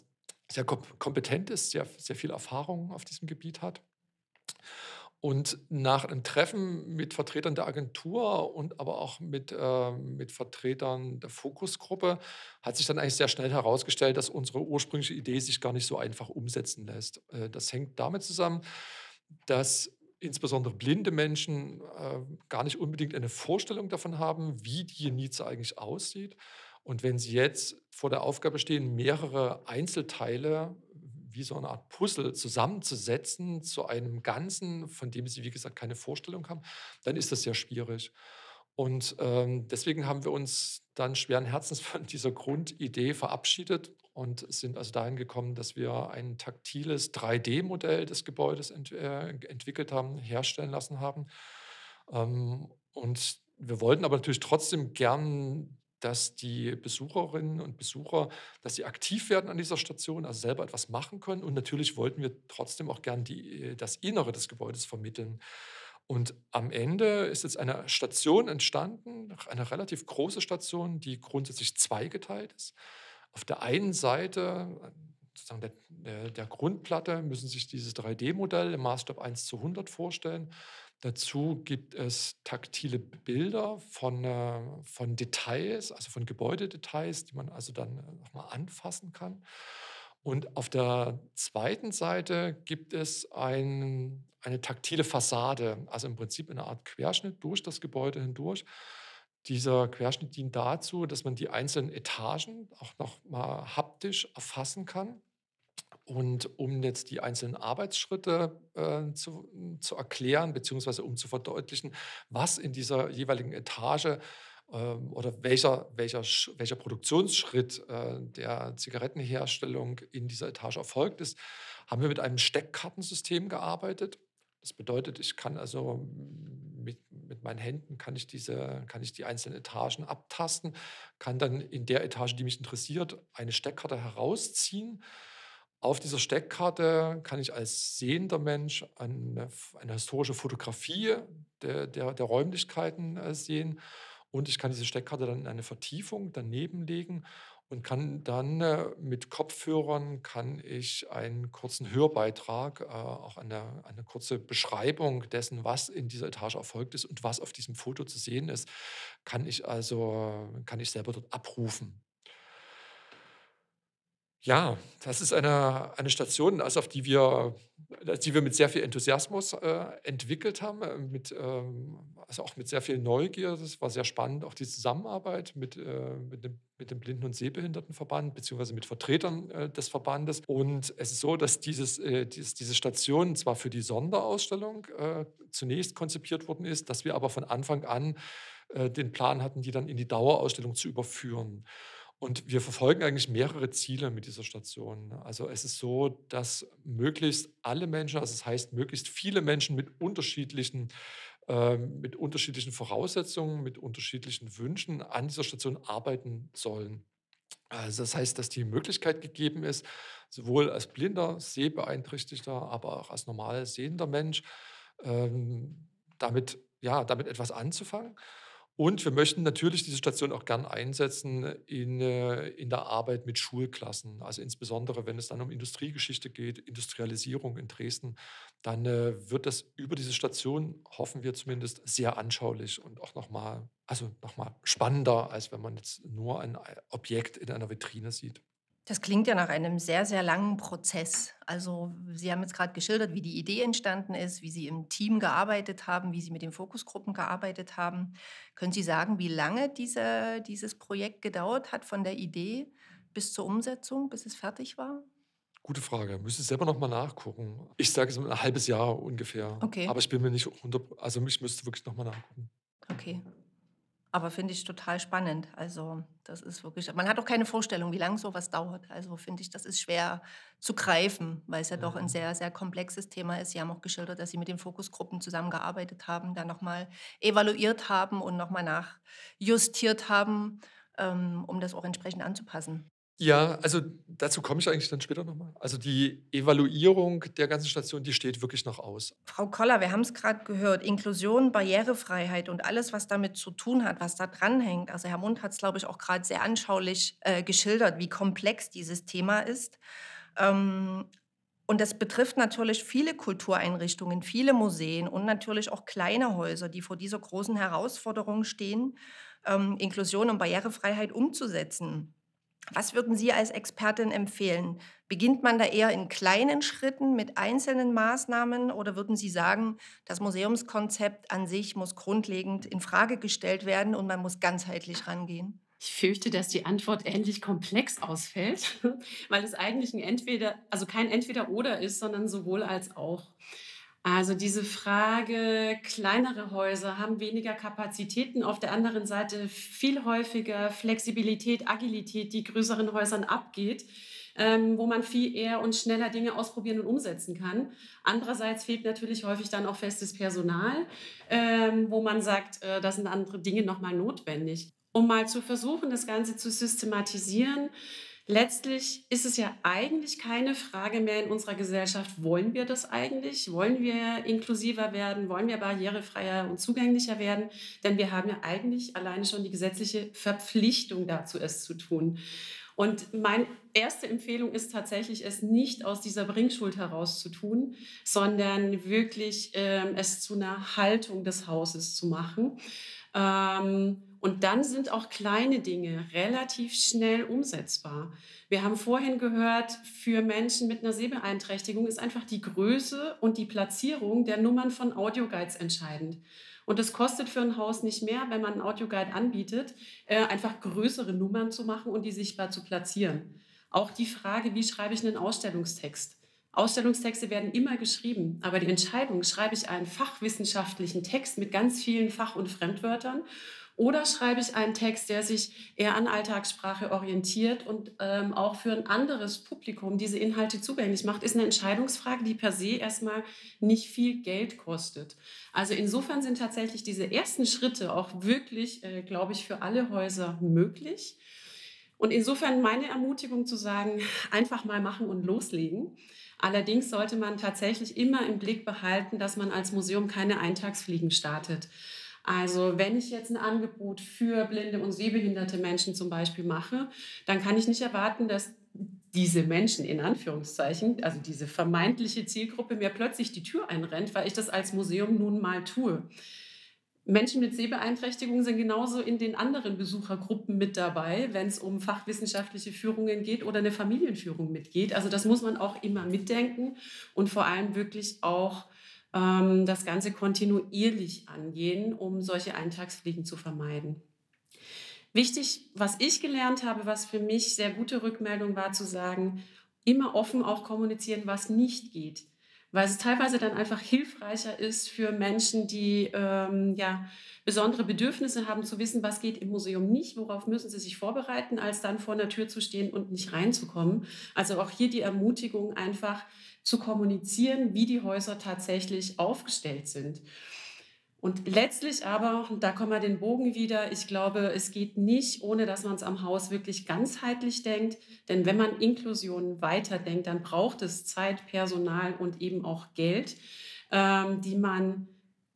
sehr kompetent ist, sehr, sehr viel Erfahrung auf diesem Gebiet hat. Und nach einem Treffen mit Vertretern der Agentur und aber auch mit, äh, mit Vertretern der Fokusgruppe hat sich dann eigentlich sehr schnell herausgestellt, dass unsere ursprüngliche Idee sich gar nicht so einfach umsetzen lässt. Äh, das hängt damit zusammen, dass insbesondere blinde Menschen äh, gar nicht unbedingt eine Vorstellung davon haben, wie die Jenize eigentlich aussieht und wenn Sie jetzt vor der Aufgabe stehen, mehrere Einzelteile wie so eine Art Puzzle zusammenzusetzen zu einem Ganzen, von dem Sie, wie gesagt, keine Vorstellung haben, dann ist das sehr schwierig. Und ähm, deswegen haben wir uns dann schweren Herzens von dieser Grundidee verabschiedet und sind also dahin gekommen, dass wir ein taktiles 3D-Modell des Gebäudes ent äh, entwickelt haben, herstellen lassen haben. Ähm, und wir wollten aber natürlich trotzdem gern dass die Besucherinnen und Besucher, dass sie aktiv werden an dieser Station, also selber etwas machen können. Und natürlich wollten wir trotzdem auch gern die, äh, das Innere des Gebäudes vermitteln. Und am Ende ist jetzt eine Station entstanden, eine relativ große Station, die grundsätzlich zweigeteilt ist. Auf der einen Seite, sozusagen der, der, der Grundplatte, müssen sich dieses 3D-Modell im Maßstab 1 zu 100 vorstellen. Dazu gibt es taktile Bilder von, äh, von Details, also von Gebäudedetails, die man also dann äh, nochmal anfassen kann. Und auf der zweiten Seite gibt es ein, eine taktile Fassade, also im Prinzip eine Art Querschnitt durch das Gebäude hindurch. Dieser Querschnitt dient dazu, dass man die einzelnen Etagen auch nochmal haptisch erfassen kann. Und um jetzt die einzelnen Arbeitsschritte äh, zu, zu erklären, beziehungsweise um zu verdeutlichen, was in dieser jeweiligen Etage äh, oder welcher, welcher, welcher Produktionsschritt äh, der Zigarettenherstellung in dieser Etage erfolgt ist, haben wir mit einem Steckkartensystem gearbeitet. Das bedeutet, ich kann also mit, meinen Händen kann ich, diese, kann ich die einzelnen Etagen abtasten, kann dann in der Etage, die mich interessiert, eine Steckkarte herausziehen. Auf dieser Steckkarte kann ich als sehender Mensch eine, eine historische Fotografie der, der, der Räumlichkeiten äh, sehen und ich kann diese Steckkarte dann in eine Vertiefung daneben legen und kann dann äh, mit Kopfhörern kann ich einen kurzen Hörbeitrag, äh, auch eine, eine kurze Beschreibung dessen, was in dieser Etage erfolgt ist und was auf diesem Foto zu sehen ist, kann ich also kann ich selber dort abrufen. Ja, das ist eine, eine Station, also auf die wir, die wir mit sehr viel Enthusiasmus äh, entwickelt haben, äh, mit, ähm, also auch mit sehr viel Neugier. Das war sehr spannend, auch die Zusammenarbeit mit, äh, mit, dem, mit dem Blinden- und Sehbehindertenverband, beziehungsweise mit Vertretern äh, des Verbandes. Und es ist so, dass dieses, äh, dieses, diese Station zwar für die Sonderausstellung äh, zunächst konzipiert worden ist, dass wir aber von Anfang an den Plan hatten, die dann in die Dauerausstellung zu überführen. Und wir verfolgen eigentlich mehrere Ziele mit dieser Station. Also es ist so, dass möglichst alle Menschen, also das heißt möglichst viele Menschen mit unterschiedlichen, äh, mit unterschiedlichen Voraussetzungen, mit unterschiedlichen Wünschen an dieser Station arbeiten sollen. Also das heißt, dass die Möglichkeit gegeben ist, sowohl als blinder, sehbeeinträchtigter, aber auch als normal sehender Mensch, ähm, damit, ja, damit etwas anzufangen. Und wir möchten natürlich diese Station auch gern einsetzen in, äh, in der Arbeit mit Schulklassen. Also insbesondere, wenn es dann um Industriegeschichte geht, Industrialisierung in Dresden, dann äh, wird das über diese Station, hoffen wir zumindest, sehr anschaulich und auch nochmal, also nochmal spannender, als wenn man jetzt nur ein Objekt in einer Vitrine sieht. Das klingt ja nach einem sehr, sehr langen Prozess. Also Sie haben jetzt gerade geschildert, wie die Idee entstanden ist, wie Sie im Team gearbeitet haben, wie Sie mit den Fokusgruppen gearbeitet haben. Können Sie sagen, wie lange diese, dieses Projekt gedauert hat von der Idee bis zur Umsetzung, bis es fertig war? Gute Frage. Müsste selber noch mal nachgucken. Ich sage so ein halbes Jahr ungefähr. Okay. Aber ich bin mir nicht 100, also ich müsste wirklich noch mal nachgucken. Okay. Aber finde ich total spannend. Also das ist wirklich, man hat auch keine Vorstellung, wie lange sowas dauert. Also finde ich, das ist schwer zu greifen, weil es ja doch ein mhm. sehr, sehr komplexes Thema ist. Sie haben auch geschildert, dass Sie mit den Fokusgruppen zusammengearbeitet haben, dann nochmal evaluiert haben und nochmal nachjustiert haben, ähm, um das auch entsprechend anzupassen. Ja, also dazu komme ich eigentlich dann später nochmal. Also die Evaluierung der ganzen Station, die steht wirklich noch aus. Frau Koller, wir haben es gerade gehört, Inklusion, Barrierefreiheit und alles, was damit zu tun hat, was da dranhängt. Also Herr Mund hat es, glaube ich, auch gerade sehr anschaulich äh, geschildert, wie komplex dieses Thema ist. Ähm, und das betrifft natürlich viele Kultureinrichtungen, viele Museen und natürlich auch kleine Häuser, die vor dieser großen Herausforderung stehen, ähm, Inklusion und Barrierefreiheit umzusetzen. Was würden Sie als Expertin empfehlen? Beginnt man da eher in kleinen Schritten mit einzelnen Maßnahmen oder würden Sie sagen, das Museumskonzept an sich muss grundlegend in Frage gestellt werden und man muss ganzheitlich rangehen? Ich fürchte, dass die Antwort ähnlich komplex ausfällt, weil es eigentlich ein Entweder, also kein Entweder-Oder ist, sondern sowohl als auch. Also diese Frage, kleinere Häuser haben weniger Kapazitäten, auf der anderen Seite viel häufiger Flexibilität, Agilität, die größeren Häusern abgeht. Ähm, wo man viel eher und schneller Dinge ausprobieren und umsetzen kann. Andererseits fehlt natürlich häufig dann auch festes Personal, ähm, wo man sagt, äh, da sind andere Dinge nochmal notwendig. Um mal zu versuchen, das Ganze zu systematisieren, Letztlich ist es ja eigentlich keine Frage mehr in unserer Gesellschaft, wollen wir das eigentlich? Wollen wir inklusiver werden? Wollen wir barrierefreier und zugänglicher werden? Denn wir haben ja eigentlich alleine schon die gesetzliche Verpflichtung dazu, es zu tun. Und meine erste Empfehlung ist tatsächlich, es nicht aus dieser Bringschuld heraus zu tun, sondern wirklich ähm, es zu einer Haltung des Hauses zu machen. Ähm, und dann sind auch kleine Dinge relativ schnell umsetzbar. Wir haben vorhin gehört, für Menschen mit einer Sehbeeinträchtigung ist einfach die Größe und die Platzierung der Nummern von Audioguides entscheidend. Und es kostet für ein Haus nicht mehr, wenn man einen Audioguide anbietet, äh, einfach größere Nummern zu machen und die sichtbar zu platzieren. Auch die Frage, wie schreibe ich einen Ausstellungstext? Ausstellungstexte werden immer geschrieben, aber die Entscheidung, schreibe ich einen fachwissenschaftlichen Text mit ganz vielen Fach- und Fremdwörtern oder schreibe ich einen Text, der sich eher an Alltagssprache orientiert und ähm, auch für ein anderes Publikum diese Inhalte zugänglich macht, ist eine Entscheidungsfrage, die per se erstmal nicht viel Geld kostet. Also insofern sind tatsächlich diese ersten Schritte auch wirklich, äh, glaube ich, für alle Häuser möglich. Und insofern meine Ermutigung zu sagen, einfach mal machen und loslegen. Allerdings sollte man tatsächlich immer im Blick behalten, dass man als Museum keine Eintagsfliegen startet. Also wenn ich jetzt ein Angebot für blinde und sehbehinderte Menschen zum Beispiel mache, dann kann ich nicht erwarten, dass diese Menschen in Anführungszeichen, also diese vermeintliche Zielgruppe, mir plötzlich die Tür einrennt, weil ich das als Museum nun mal tue. Menschen mit Sehbeeinträchtigungen sind genauso in den anderen Besuchergruppen mit dabei, wenn es um fachwissenschaftliche Führungen geht oder eine Familienführung mitgeht. Also das muss man auch immer mitdenken und vor allem wirklich auch ähm, das Ganze kontinuierlich angehen, um solche Eintagsfliegen zu vermeiden. Wichtig, was ich gelernt habe, was für mich sehr gute Rückmeldung war, zu sagen, immer offen auch kommunizieren, was nicht geht. Weil es teilweise dann einfach hilfreicher ist für Menschen, die ähm, ja, besondere Bedürfnisse haben, zu wissen, was geht im Museum nicht, worauf müssen sie sich vorbereiten, als dann vor der Tür zu stehen und nicht reinzukommen. Also auch hier die Ermutigung, einfach zu kommunizieren, wie die Häuser tatsächlich aufgestellt sind. Und letztlich aber, und da kommen wir den Bogen wieder, ich glaube, es geht nicht, ohne dass man es am Haus wirklich ganzheitlich denkt. Denn wenn man Inklusion weiterdenkt, dann braucht es Zeit, Personal und eben auch Geld, ähm, die, man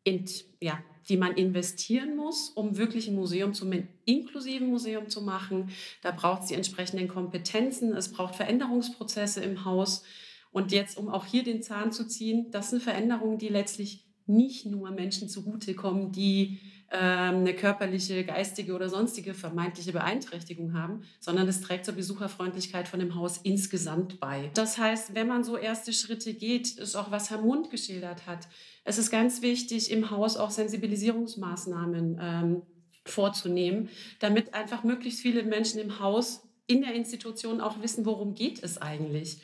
in, ja, die man investieren muss, um wirklich ein Museum zum inklusiven Museum zu machen. Da braucht es die entsprechenden Kompetenzen, es braucht Veränderungsprozesse im Haus. Und jetzt, um auch hier den Zahn zu ziehen, das sind Veränderungen, die letztlich nicht nur Menschen zugutekommen, die ähm, eine körperliche, geistige oder sonstige vermeintliche Beeinträchtigung haben, sondern es trägt zur Besucherfreundlichkeit von dem Haus insgesamt bei. Das heißt, wenn man so erste Schritte geht, ist auch was Herr Mund geschildert hat. Es ist ganz wichtig, im Haus auch Sensibilisierungsmaßnahmen ähm, vorzunehmen, damit einfach möglichst viele Menschen im Haus in der Institution auch wissen, worum geht es eigentlich.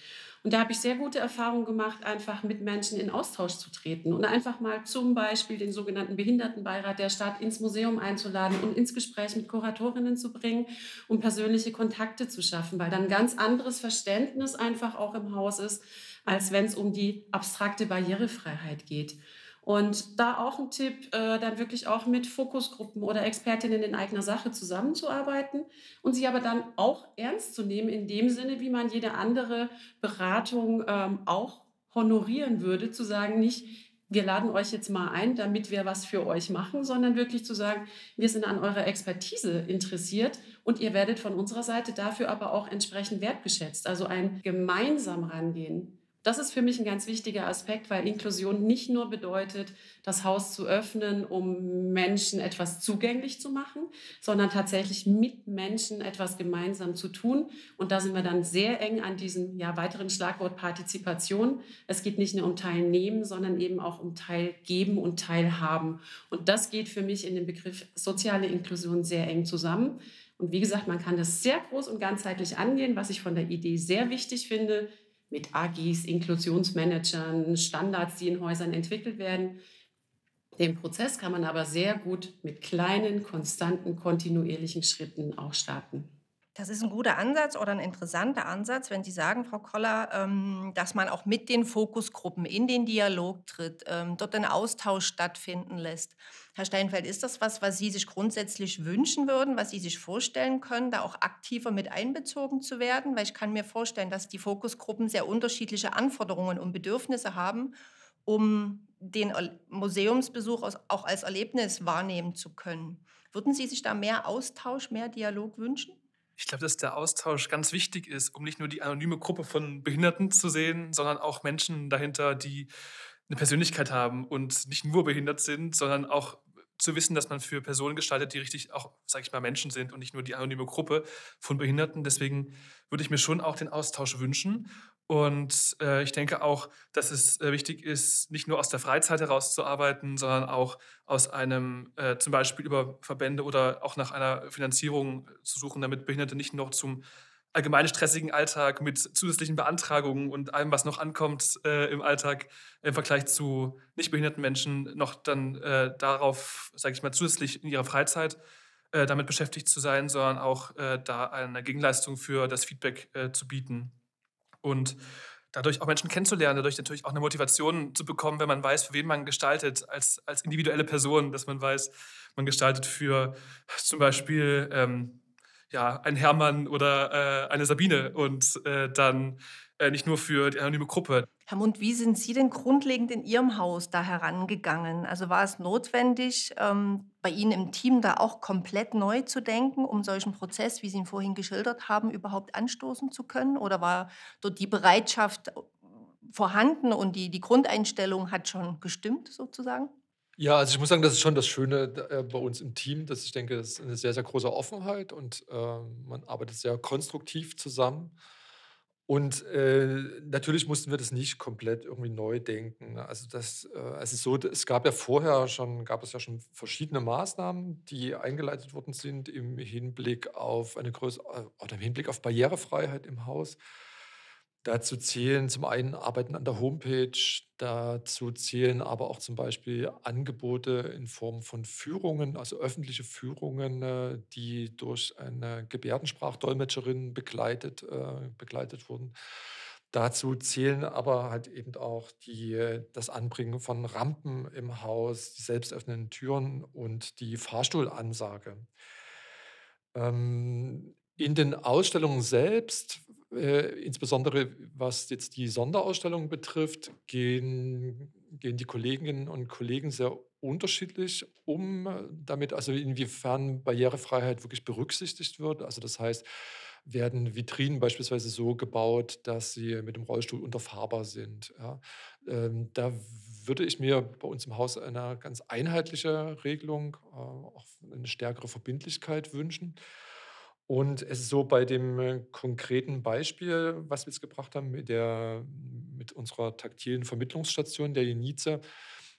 Und da habe ich sehr gute Erfahrungen gemacht, einfach mit Menschen in Austausch zu treten und einfach mal zum Beispiel den sogenannten Behindertenbeirat der Stadt ins Museum einzuladen und ins Gespräch mit Kuratorinnen zu bringen, um persönliche Kontakte zu schaffen, weil dann ein ganz anderes Verständnis einfach auch im Haus ist, als wenn es um die abstrakte Barrierefreiheit geht. Und da auch ein Tipp, äh, dann wirklich auch mit Fokusgruppen oder Expertinnen in eigener Sache zusammenzuarbeiten und sie aber dann auch ernst zu nehmen, in dem Sinne, wie man jede andere Beratung ähm, auch honorieren würde, zu sagen, nicht, wir laden euch jetzt mal ein, damit wir was für euch machen, sondern wirklich zu sagen, wir sind an eurer Expertise interessiert und ihr werdet von unserer Seite dafür aber auch entsprechend wertgeschätzt. Also ein gemeinsam rangehen das ist für mich ein ganz wichtiger Aspekt, weil Inklusion nicht nur bedeutet, das Haus zu öffnen, um Menschen etwas zugänglich zu machen, sondern tatsächlich mit Menschen etwas gemeinsam zu tun. Und da sind wir dann sehr eng an diesem ja, weiteren Schlagwort Partizipation. Es geht nicht nur um Teilnehmen, sondern eben auch um Teilgeben und Teilhaben. Und das geht für mich in dem Begriff soziale Inklusion sehr eng zusammen. Und wie gesagt, man kann das sehr groß und ganzheitlich angehen, was ich von der Idee sehr wichtig finde mit AGIs, Inklusionsmanagern, Standards, die in Häusern entwickelt werden. Den Prozess kann man aber sehr gut mit kleinen, konstanten, kontinuierlichen Schritten auch starten. Das ist ein guter Ansatz oder ein interessanter Ansatz, wenn Sie sagen, Frau Koller, ähm, dass man auch mit den Fokusgruppen in den Dialog tritt, ähm, dort einen Austausch stattfinden lässt. Herr Steinfeld, ist das was, was Sie sich grundsätzlich wünschen würden, was Sie sich vorstellen können, da auch aktiver mit einbezogen zu werden? Weil ich kann mir vorstellen, dass die Fokusgruppen sehr unterschiedliche Anforderungen und Bedürfnisse haben, um den Museumsbesuch auch als Erlebnis wahrnehmen zu können. Würden Sie sich da mehr Austausch, mehr Dialog wünschen? Ich glaube, dass der Austausch ganz wichtig ist, um nicht nur die anonyme Gruppe von Behinderten zu sehen, sondern auch Menschen dahinter, die eine Persönlichkeit haben und nicht nur behindert sind, sondern auch zu wissen, dass man für Personen gestaltet, die richtig auch, sage ich mal, Menschen sind und nicht nur die anonyme Gruppe von Behinderten. Deswegen würde ich mir schon auch den Austausch wünschen. Und äh, ich denke auch, dass es äh, wichtig ist, nicht nur aus der Freizeit herauszuarbeiten, sondern auch aus einem, äh, zum Beispiel über Verbände oder auch nach einer Finanzierung zu suchen, damit Behinderte nicht noch zum allgemein stressigen Alltag mit zusätzlichen Beantragungen und allem, was noch ankommt äh, im Alltag im Vergleich zu nicht behinderten Menschen, noch dann äh, darauf, sage ich mal, zusätzlich in ihrer Freizeit äh, damit beschäftigt zu sein, sondern auch äh, da eine Gegenleistung für das Feedback äh, zu bieten. Und dadurch auch Menschen kennenzulernen, dadurch natürlich auch eine Motivation zu bekommen, wenn man weiß, für wen man gestaltet, als, als individuelle Person, dass man weiß, man gestaltet für zum Beispiel ähm, ja, ein Hermann oder äh, eine Sabine und äh, dann äh, nicht nur für die anonyme Gruppe. Herr Mund, wie sind Sie denn grundlegend in Ihrem Haus da herangegangen? Also war es notwendig, ähm, bei Ihnen im Team da auch komplett neu zu denken, um solchen Prozess, wie Sie ihn vorhin geschildert haben, überhaupt anstoßen zu können? Oder war dort die Bereitschaft vorhanden und die, die Grundeinstellung hat schon gestimmt sozusagen? Ja, also ich muss sagen, das ist schon das Schöne äh, bei uns im Team, dass ich denke, es ist eine sehr, sehr große Offenheit und äh, man arbeitet sehr konstruktiv zusammen. Und äh, natürlich mussten wir das nicht komplett irgendwie neu denken. Also das, äh, es ist so, es gab ja vorher schon, gab es ja schon verschiedene Maßnahmen, die eingeleitet worden sind im Hinblick auf eine größere äh, oder im Hinblick auf Barrierefreiheit im Haus. Dazu zählen zum einen Arbeiten an der Homepage, dazu zählen aber auch zum Beispiel Angebote in Form von Führungen, also öffentliche Führungen, äh, die durch eine Gebärdensprachdolmetscherin begleitet, äh, begleitet wurden. Dazu zählen aber halt eben auch die, das Anbringen von Rampen im Haus, die selbstöffnenden Türen und die Fahrstuhlansage. Ähm, in den Ausstellungen selbst äh, insbesondere was jetzt die Sonderausstellung betrifft, gehen, gehen die Kolleginnen und Kollegen sehr unterschiedlich um damit, also inwiefern Barrierefreiheit wirklich berücksichtigt wird. Also das heißt, werden Vitrinen beispielsweise so gebaut, dass sie mit dem Rollstuhl unterfahrbar sind. Ja. Ähm, da würde ich mir bei uns im Haus eine ganz einheitliche Regelung, äh, auch eine stärkere Verbindlichkeit wünschen. Und es ist so bei dem äh, konkreten Beispiel, was wir jetzt gebracht haben, mit, der, mit unserer taktilen Vermittlungsstation der Jenize,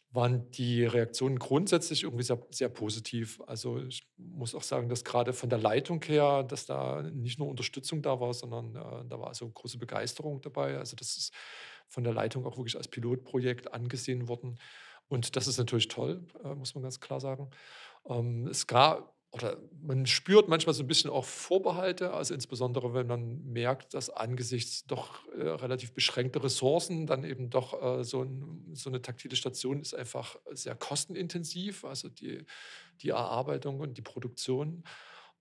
waren die Reaktionen grundsätzlich irgendwie sehr, sehr positiv. Also ich muss auch sagen, dass gerade von der Leitung her, dass da nicht nur Unterstützung da war, sondern äh, da war also große Begeisterung dabei. Also das ist von der Leitung auch wirklich als Pilotprojekt angesehen worden. Und das ist natürlich toll, äh, muss man ganz klar sagen. Ähm, es gab oder man spürt manchmal so ein bisschen auch Vorbehalte, also insbesondere wenn man merkt, dass angesichts doch äh, relativ beschränkter Ressourcen dann eben doch äh, so, ein, so, eine taktile Station ist einfach sehr kostenintensiv, also die, die Erarbeitung und die Produktion.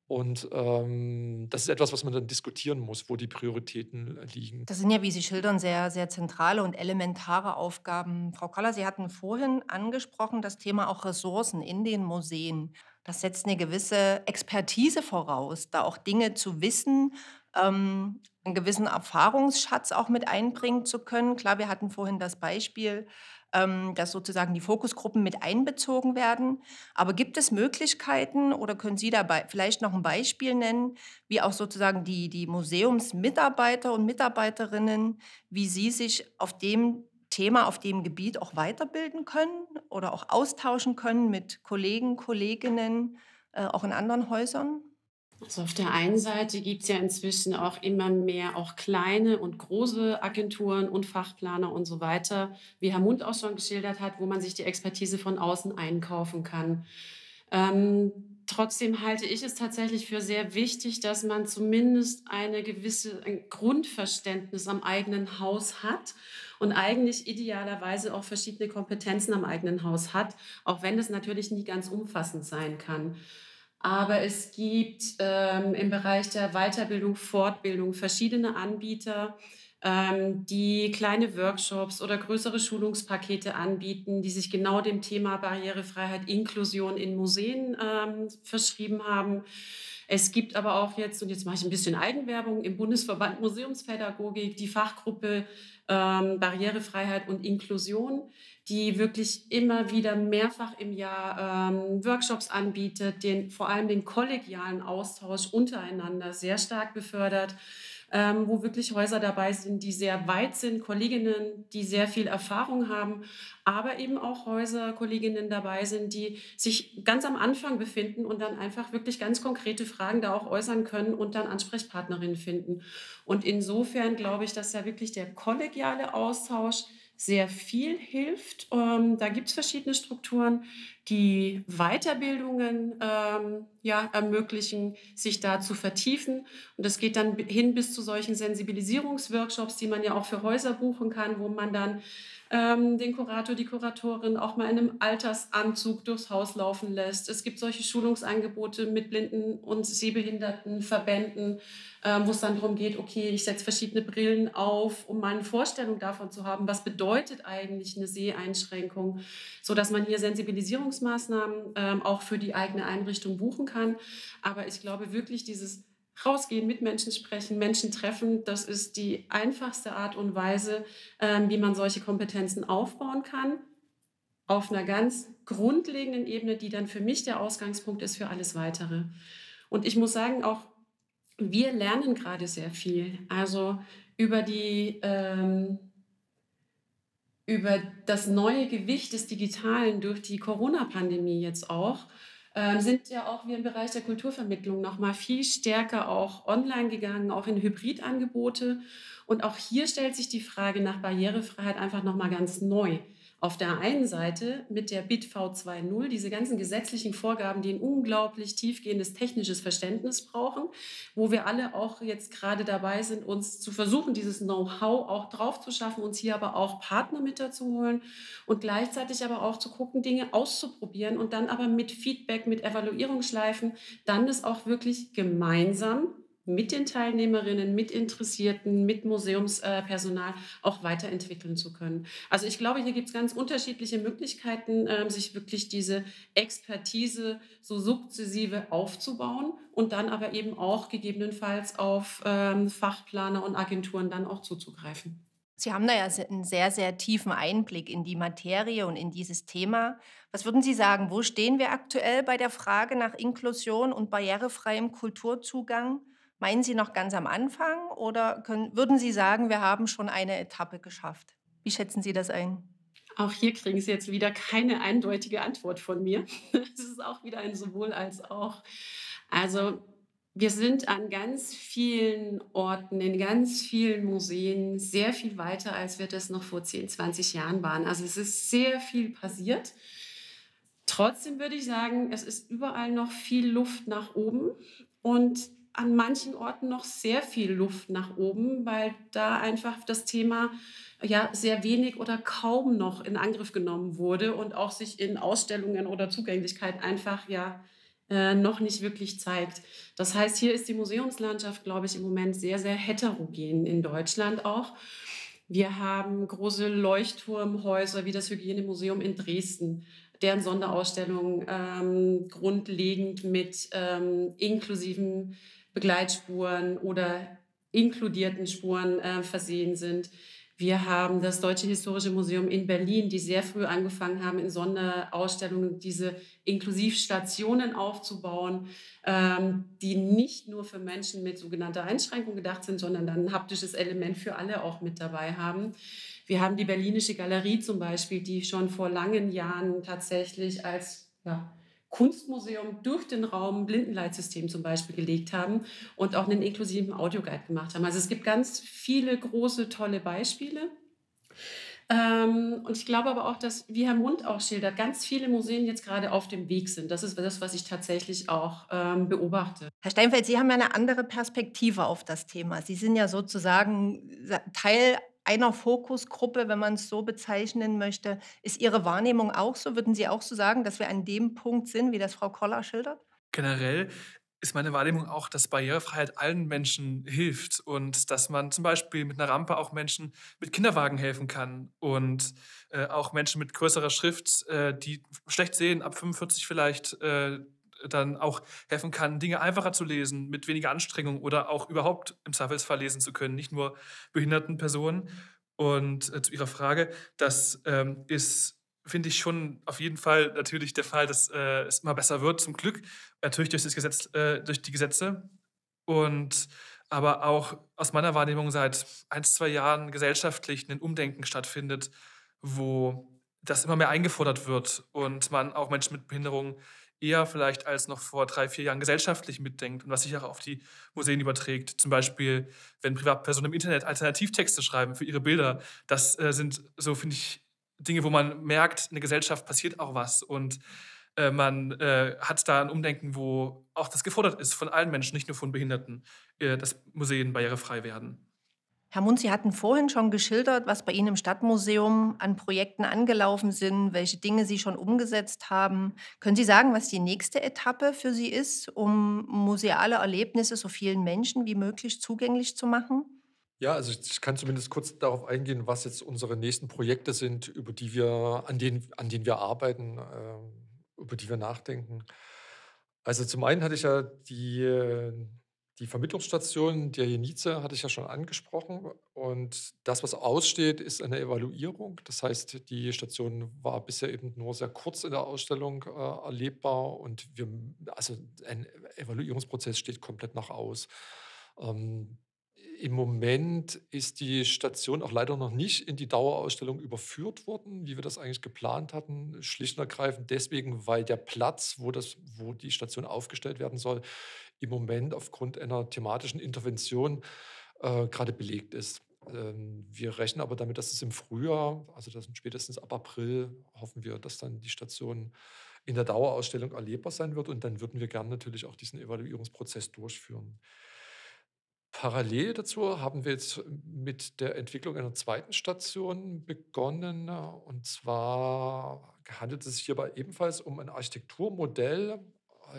Und ähm, das ist etwas, was man dann diskutieren muss, wo die Prioritäten liegen. Das sind ja, wie Sie schildern, sehr, sehr zentrale und elementare Aufgaben. Frau Kaller, Sie hatten vorhin angesprochen das Thema auch Ressourcen in den Museen. Das setzt eine gewisse Expertise voraus, da auch Dinge zu wissen, ähm, einen gewissen Erfahrungsschatz auch mit einbringen zu können. Klar, wir hatten vorhin das Beispiel, ähm, dass sozusagen die Fokusgruppen mit einbezogen werden. Aber gibt es Möglichkeiten oder können Sie dabei vielleicht noch ein Beispiel nennen, wie auch sozusagen die, die Museumsmitarbeiter und Mitarbeiterinnen, wie sie sich auf dem Thema auf dem Gebiet auch weiterbilden können oder auch austauschen können mit Kollegen, Kolleginnen, äh, auch in anderen Häusern? Also auf der einen Seite gibt es ja inzwischen auch immer mehr auch kleine und große Agenturen und Fachplaner und so weiter, wie Herr Mund auch schon geschildert hat, wo man sich die Expertise von außen einkaufen kann. Ähm, trotzdem halte ich es tatsächlich für sehr wichtig, dass man zumindest eine gewisse ein Grundverständnis am eigenen Haus hat und eigentlich idealerweise auch verschiedene Kompetenzen am eigenen Haus hat, auch wenn es natürlich nie ganz umfassend sein kann. Aber es gibt ähm, im Bereich der Weiterbildung, Fortbildung verschiedene Anbieter, ähm, die kleine Workshops oder größere Schulungspakete anbieten, die sich genau dem Thema Barrierefreiheit, Inklusion in Museen ähm, verschrieben haben. Es gibt aber auch jetzt, und jetzt mache ich ein bisschen Eigenwerbung, im Bundesverband Museumspädagogik die Fachgruppe ähm, Barrierefreiheit und Inklusion, die wirklich immer wieder mehrfach im Jahr ähm, Workshops anbietet, den, vor allem den kollegialen Austausch untereinander sehr stark befördert ähm, wo wirklich Häuser dabei sind, die sehr weit sind, Kolleginnen, die sehr viel Erfahrung haben, aber eben auch Häuser, Kolleginnen dabei sind, die sich ganz am Anfang befinden und dann einfach wirklich ganz konkrete Fragen da auch äußern können und dann Ansprechpartnerinnen finden. Und insofern glaube ich, dass ja wirklich der kollegiale Austausch sehr viel hilft. Ähm, da gibt es verschiedene Strukturen, die Weiterbildungen ähm, ja, ermöglichen, sich da zu vertiefen. Und das geht dann hin bis zu solchen Sensibilisierungsworkshops, die man ja auch für Häuser buchen kann, wo man dann ähm, den Kurator, die Kuratorin auch mal in einem Altersanzug durchs Haus laufen lässt. Es gibt solche Schulungsangebote mit Blinden- und Sehbehindertenverbänden, ähm, wo es dann darum geht, okay, ich setze verschiedene Brillen auf, um meine Vorstellung davon zu haben, was bedeutet eigentlich eine Seheinschränkung, sodass man hier Sensibilisierungsmaßnahmen ähm, auch für die eigene Einrichtung buchen kann. Aber ich glaube wirklich, dieses rausgehen, mit Menschen sprechen, Menschen treffen. Das ist die einfachste Art und Weise, ähm, wie man solche Kompetenzen aufbauen kann. Auf einer ganz grundlegenden Ebene, die dann für mich der Ausgangspunkt ist für alles Weitere. Und ich muss sagen, auch wir lernen gerade sehr viel. Also über die ähm, über das neue Gewicht des Digitalen durch die Corona-Pandemie jetzt auch ähm, sind ja auch wir im Bereich der Kulturvermittlung noch mal viel stärker auch online gegangen, auch in Hybridangebote. Und auch hier stellt sich die Frage nach Barrierefreiheit einfach noch mal ganz neu auf der einen Seite mit der BIT V2.0 diese ganzen gesetzlichen Vorgaben, die ein unglaublich tiefgehendes technisches Verständnis brauchen, wo wir alle auch jetzt gerade dabei sind, uns zu versuchen, dieses Know-how auch drauf zu schaffen, uns hier aber auch Partner mit dazu holen und gleichzeitig aber auch zu gucken, Dinge auszuprobieren und dann aber mit Feedback, mit Evaluierungsschleifen, dann das auch wirklich gemeinsam mit den Teilnehmerinnen, mit Interessierten, mit Museumspersonal auch weiterentwickeln zu können. Also ich glaube, hier gibt es ganz unterschiedliche Möglichkeiten, ähm, sich wirklich diese Expertise so sukzessive aufzubauen und dann aber eben auch gegebenenfalls auf ähm, Fachplaner und Agenturen dann auch zuzugreifen. Sie haben da ja einen sehr, sehr tiefen Einblick in die Materie und in dieses Thema. Was würden Sie sagen, wo stehen wir aktuell bei der Frage nach Inklusion und barrierefreiem Kulturzugang? Meinen Sie noch ganz am Anfang oder können, würden Sie sagen, wir haben schon eine Etappe geschafft? Wie schätzen Sie das ein? Auch hier kriegen Sie jetzt wieder keine eindeutige Antwort von mir. Es ist auch wieder ein sowohl als auch. Also wir sind an ganz vielen Orten, in ganz vielen Museen sehr viel weiter, als wir das noch vor 10, 20 Jahren waren. Also es ist sehr viel passiert. Trotzdem würde ich sagen, es ist überall noch viel Luft nach oben und an manchen Orten noch sehr viel Luft nach oben, weil da einfach das Thema ja sehr wenig oder kaum noch in Angriff genommen wurde und auch sich in Ausstellungen oder Zugänglichkeit einfach ja äh, noch nicht wirklich zeigt. Das heißt, hier ist die Museumslandschaft, glaube ich, im Moment sehr, sehr heterogen in Deutschland auch. Wir haben große Leuchtturmhäuser wie das Hygienemuseum in Dresden, deren Sonderausstellungen ähm, grundlegend mit ähm, inklusiven Begleitspuren oder inkludierten Spuren äh, versehen sind. Wir haben das Deutsche Historische Museum in Berlin, die sehr früh angefangen haben, in Sonderausstellungen diese Inklusivstationen aufzubauen, ähm, die nicht nur für Menschen mit sogenannter Einschränkung gedacht sind, sondern dann ein haptisches Element für alle auch mit dabei haben. Wir haben die Berlinische Galerie zum Beispiel, die schon vor langen Jahren tatsächlich als ja, Kunstmuseum durch den Raum Blindenleitsystem zum Beispiel gelegt haben und auch einen inklusiven Audioguide gemacht haben. Also es gibt ganz viele große, tolle Beispiele. Ähm, und ich glaube aber auch, dass, wie Herr Mund auch schildert, ganz viele Museen jetzt gerade auf dem Weg sind. Das ist das, was ich tatsächlich auch ähm, beobachte. Herr Steinfeld, Sie haben ja eine andere Perspektive auf das Thema. Sie sind ja sozusagen Teil einer Fokusgruppe, wenn man es so bezeichnen möchte. Ist Ihre Wahrnehmung auch so? Würden Sie auch so sagen, dass wir an dem Punkt sind, wie das Frau Koller schildert? Generell ist meine Wahrnehmung auch, dass Barrierefreiheit allen Menschen hilft und dass man zum Beispiel mit einer Rampe auch Menschen mit Kinderwagen helfen kann und äh, auch Menschen mit größerer Schrift, äh, die schlecht sehen, ab 45 vielleicht, äh, dann auch helfen kann, Dinge einfacher zu lesen, mit weniger Anstrengung oder auch überhaupt im Zweifelsfall lesen zu können, nicht nur behinderten Personen. Und äh, zu Ihrer Frage, das ähm, ist, finde ich schon auf jeden Fall natürlich der Fall, dass äh, es immer besser wird, zum Glück, natürlich durch, das Gesetz, äh, durch die Gesetze. Und aber auch aus meiner Wahrnehmung seit ein, zwei Jahren gesellschaftlich ein Umdenken stattfindet, wo das immer mehr eingefordert wird und man auch Menschen mit Behinderungen eher vielleicht als noch vor drei, vier Jahren gesellschaftlich mitdenkt und was sich auch auf die Museen überträgt. Zum Beispiel, wenn Privatpersonen im Internet Alternativtexte schreiben für ihre Bilder. Das äh, sind so, finde ich, Dinge, wo man merkt, in der Gesellschaft passiert auch was und äh, man äh, hat da ein Umdenken, wo auch das gefordert ist von allen Menschen, nicht nur von Behinderten, äh, dass Museen barrierefrei werden. Herr Mund, Sie hatten vorhin schon geschildert, was bei Ihnen im Stadtmuseum an Projekten angelaufen sind, welche Dinge Sie schon umgesetzt haben. Können Sie sagen, was die nächste Etappe für Sie ist, um museale Erlebnisse so vielen Menschen wie möglich zugänglich zu machen? Ja, also ich kann zumindest kurz darauf eingehen, was jetzt unsere nächsten Projekte sind, über die wir, an denen, an denen wir arbeiten, äh, über die wir nachdenken. Also zum einen hatte ich ja die die Vermittlungsstation der Jenize hatte ich ja schon angesprochen. Und das, was aussteht, ist eine Evaluierung. Das heißt, die Station war bisher eben nur sehr kurz in der Ausstellung äh, erlebbar und wir, also ein Evaluierungsprozess steht komplett noch aus. Ähm, Im Moment ist die Station auch leider noch nicht in die Dauerausstellung überführt worden, wie wir das eigentlich geplant hatten. Schlicht und ergreifend deswegen, weil der Platz, wo, das, wo die Station aufgestellt werden soll, im Moment aufgrund einer thematischen Intervention äh, gerade belegt ist. Ähm, wir rechnen aber damit, dass es im Frühjahr, also das spätestens ab April, hoffen wir, dass dann die Station in der Dauerausstellung erlebbar sein wird. Und dann würden wir gerne natürlich auch diesen Evaluierungsprozess durchführen. Parallel dazu haben wir jetzt mit der Entwicklung einer zweiten Station begonnen. Und zwar handelt es sich hierbei ebenfalls um ein Architekturmodell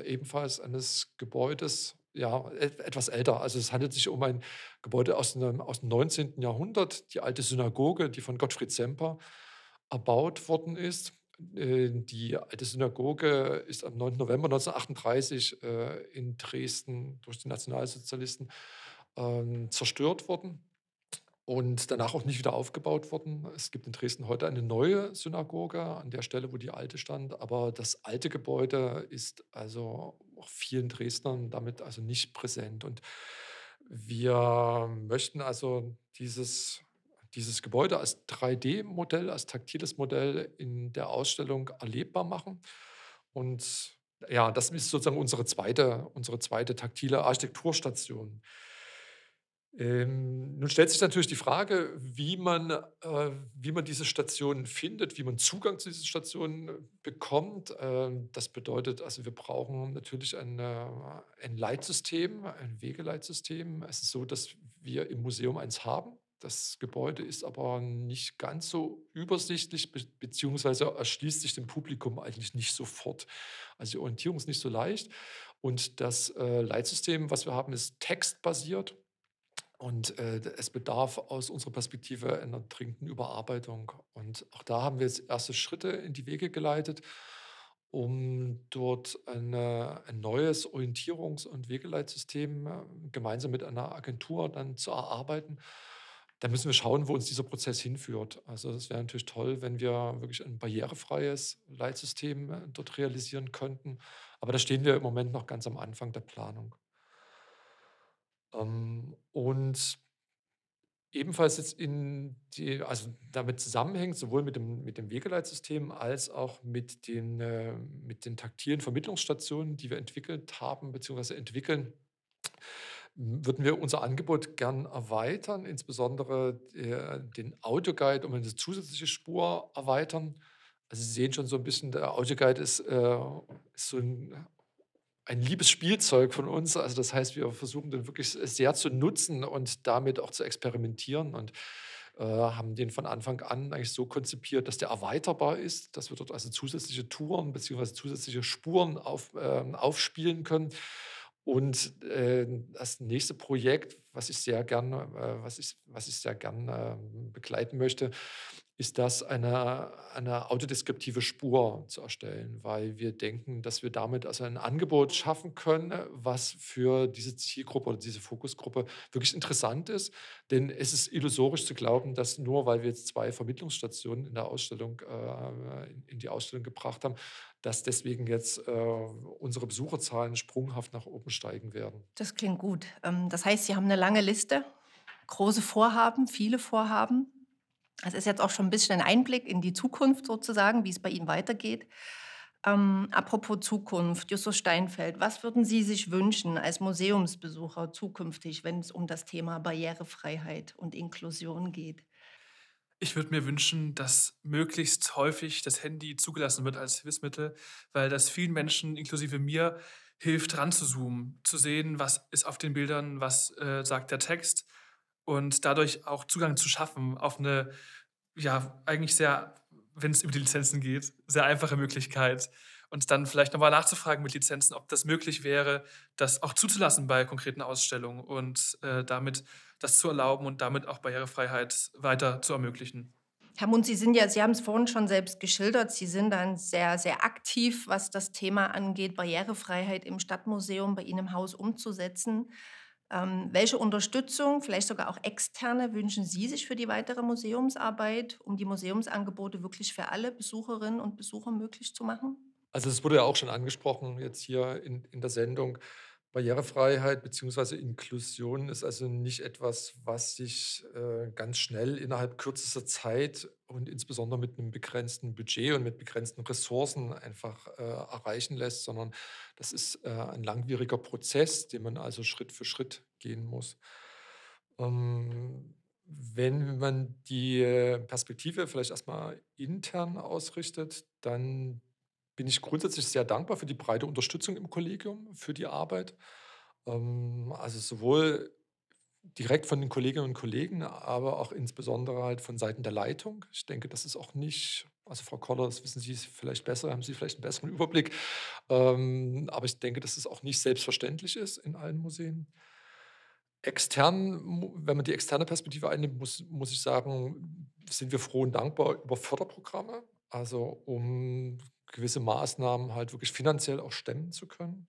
ebenfalls eines Gebäudes, ja, etwas älter. Also es handelt sich um ein Gebäude aus, einem, aus dem 19. Jahrhundert, die alte Synagoge, die von Gottfried Semper erbaut worden ist. Äh, die alte Synagoge ist am 9. November 1938 äh, in Dresden durch die Nationalsozialisten ähm, zerstört worden und danach auch nicht wieder aufgebaut worden. Es gibt in Dresden heute eine neue Synagoge an der Stelle, wo die alte stand, aber das alte Gebäude ist also auch vielen Dresdnern damit also nicht präsent. Und wir möchten also dieses, dieses Gebäude als 3D-Modell, als taktiles Modell in der Ausstellung erlebbar machen. Und ja, das ist sozusagen unsere zweite, unsere zweite taktile Architekturstation. Ähm, nun stellt sich natürlich die Frage, wie man, äh, wie man diese Stationen findet, wie man Zugang zu diesen Stationen äh, bekommt. Ähm, das bedeutet, also wir brauchen natürlich ein, äh, ein Leitsystem, ein Wegeleitsystem. Es ist so, dass wir im Museum eins haben. Das Gebäude ist aber nicht ganz so übersichtlich, be beziehungsweise erschließt sich dem Publikum eigentlich nicht sofort. Also die Orientierung ist nicht so leicht. Und das äh, Leitsystem, was wir haben, ist textbasiert. Und äh, es bedarf aus unserer Perspektive einer dringenden Überarbeitung. Und auch da haben wir jetzt erste Schritte in die Wege geleitet, um dort eine, ein neues Orientierungs- und Wegeleitsystem äh, gemeinsam mit einer Agentur dann zu erarbeiten. Da müssen wir schauen, wo uns dieser Prozess hinführt. Also es wäre natürlich toll, wenn wir wirklich ein barrierefreies Leitsystem äh, dort realisieren könnten. Aber da stehen wir im Moment noch ganz am Anfang der Planung. Ähm, und ebenfalls jetzt in die, also damit zusammenhängt, sowohl mit dem, mit dem Wegeleitsystem als auch mit den, äh, mit den taktilen Vermittlungsstationen, die wir entwickelt haben bzw. entwickeln, würden wir unser Angebot gern erweitern, insbesondere äh, den Audioguide um eine zusätzliche Spur erweitern. Also Sie sehen schon so ein bisschen, der Audioguide ist, äh, ist so ein ein liebes Spielzeug von uns. Also das heißt, wir versuchen den wirklich sehr zu nutzen und damit auch zu experimentieren und äh, haben den von Anfang an eigentlich so konzipiert, dass der erweiterbar ist, dass wir dort also zusätzliche Touren bzw. zusätzliche Spuren auf, äh, aufspielen können. Und äh, das nächste Projekt, was ich sehr gern, äh, was ich, was ich sehr gern äh, begleiten möchte, ist das eine, eine autodeskriptive Spur zu erstellen, weil wir denken, dass wir damit also ein Angebot schaffen können, was für diese Zielgruppe oder diese Fokusgruppe wirklich interessant ist. Denn es ist illusorisch zu glauben, dass nur weil wir jetzt zwei Vermittlungsstationen in der Ausstellung, äh, in die Ausstellung gebracht haben, dass deswegen jetzt äh, unsere Besucherzahlen sprunghaft nach oben steigen werden. Das klingt gut. Ähm, das heißt, Sie haben eine lange Liste, große Vorhaben, viele Vorhaben. Das ist jetzt auch schon ein bisschen ein Einblick in die Zukunft sozusagen, wie es bei Ihnen weitergeht. Ähm, apropos Zukunft, Justus Steinfeld, was würden Sie sich wünschen als Museumsbesucher zukünftig, wenn es um das Thema Barrierefreiheit und Inklusion geht? Ich würde mir wünschen, dass möglichst häufig das Handy zugelassen wird als Hilfsmittel, weil das vielen Menschen, inklusive mir, hilft, ranzuzoomen, zu sehen, was ist auf den Bildern, was äh, sagt der Text und dadurch auch Zugang zu schaffen auf eine, ja, eigentlich sehr, wenn es über die Lizenzen geht, sehr einfache Möglichkeit. Und dann vielleicht nochmal nachzufragen mit Lizenzen, ob das möglich wäre, das auch zuzulassen bei konkreten Ausstellungen und äh, damit das zu erlauben und damit auch Barrierefreiheit weiter zu ermöglichen. Herr Mund, Sie sind ja, Sie haben es vorhin schon selbst geschildert, Sie sind dann sehr, sehr aktiv, was das Thema angeht, Barrierefreiheit im Stadtmuseum bei Ihnen im Haus umzusetzen. Ähm, welche Unterstützung, vielleicht sogar auch externe, wünschen Sie sich für die weitere Museumsarbeit, um die Museumsangebote wirklich für alle Besucherinnen und Besucher möglich zu machen? Also es wurde ja auch schon angesprochen jetzt hier in, in der Sendung. Barrierefreiheit bzw. Inklusion ist also nicht etwas, was sich äh, ganz schnell innerhalb kürzester Zeit und insbesondere mit einem begrenzten Budget und mit begrenzten Ressourcen einfach äh, erreichen lässt, sondern das ist äh, ein langwieriger Prozess, den man also Schritt für Schritt gehen muss. Ähm, wenn man die Perspektive vielleicht erstmal intern ausrichtet, dann bin ich grundsätzlich sehr dankbar für die breite Unterstützung im Kollegium, für die Arbeit. Ähm, also sowohl direkt von den Kolleginnen und Kollegen, aber auch insbesondere halt von Seiten der Leitung. Ich denke, das ist auch nicht, also Frau Koller, das wissen Sie vielleicht besser, haben Sie vielleicht einen besseren Überblick. Ähm, aber ich denke, dass es auch nicht selbstverständlich ist in allen Museen. Extern, wenn man die externe Perspektive einnimmt, muss, muss ich sagen, sind wir froh und dankbar über Förderprogramme, also um gewisse Maßnahmen halt wirklich finanziell auch stemmen zu können.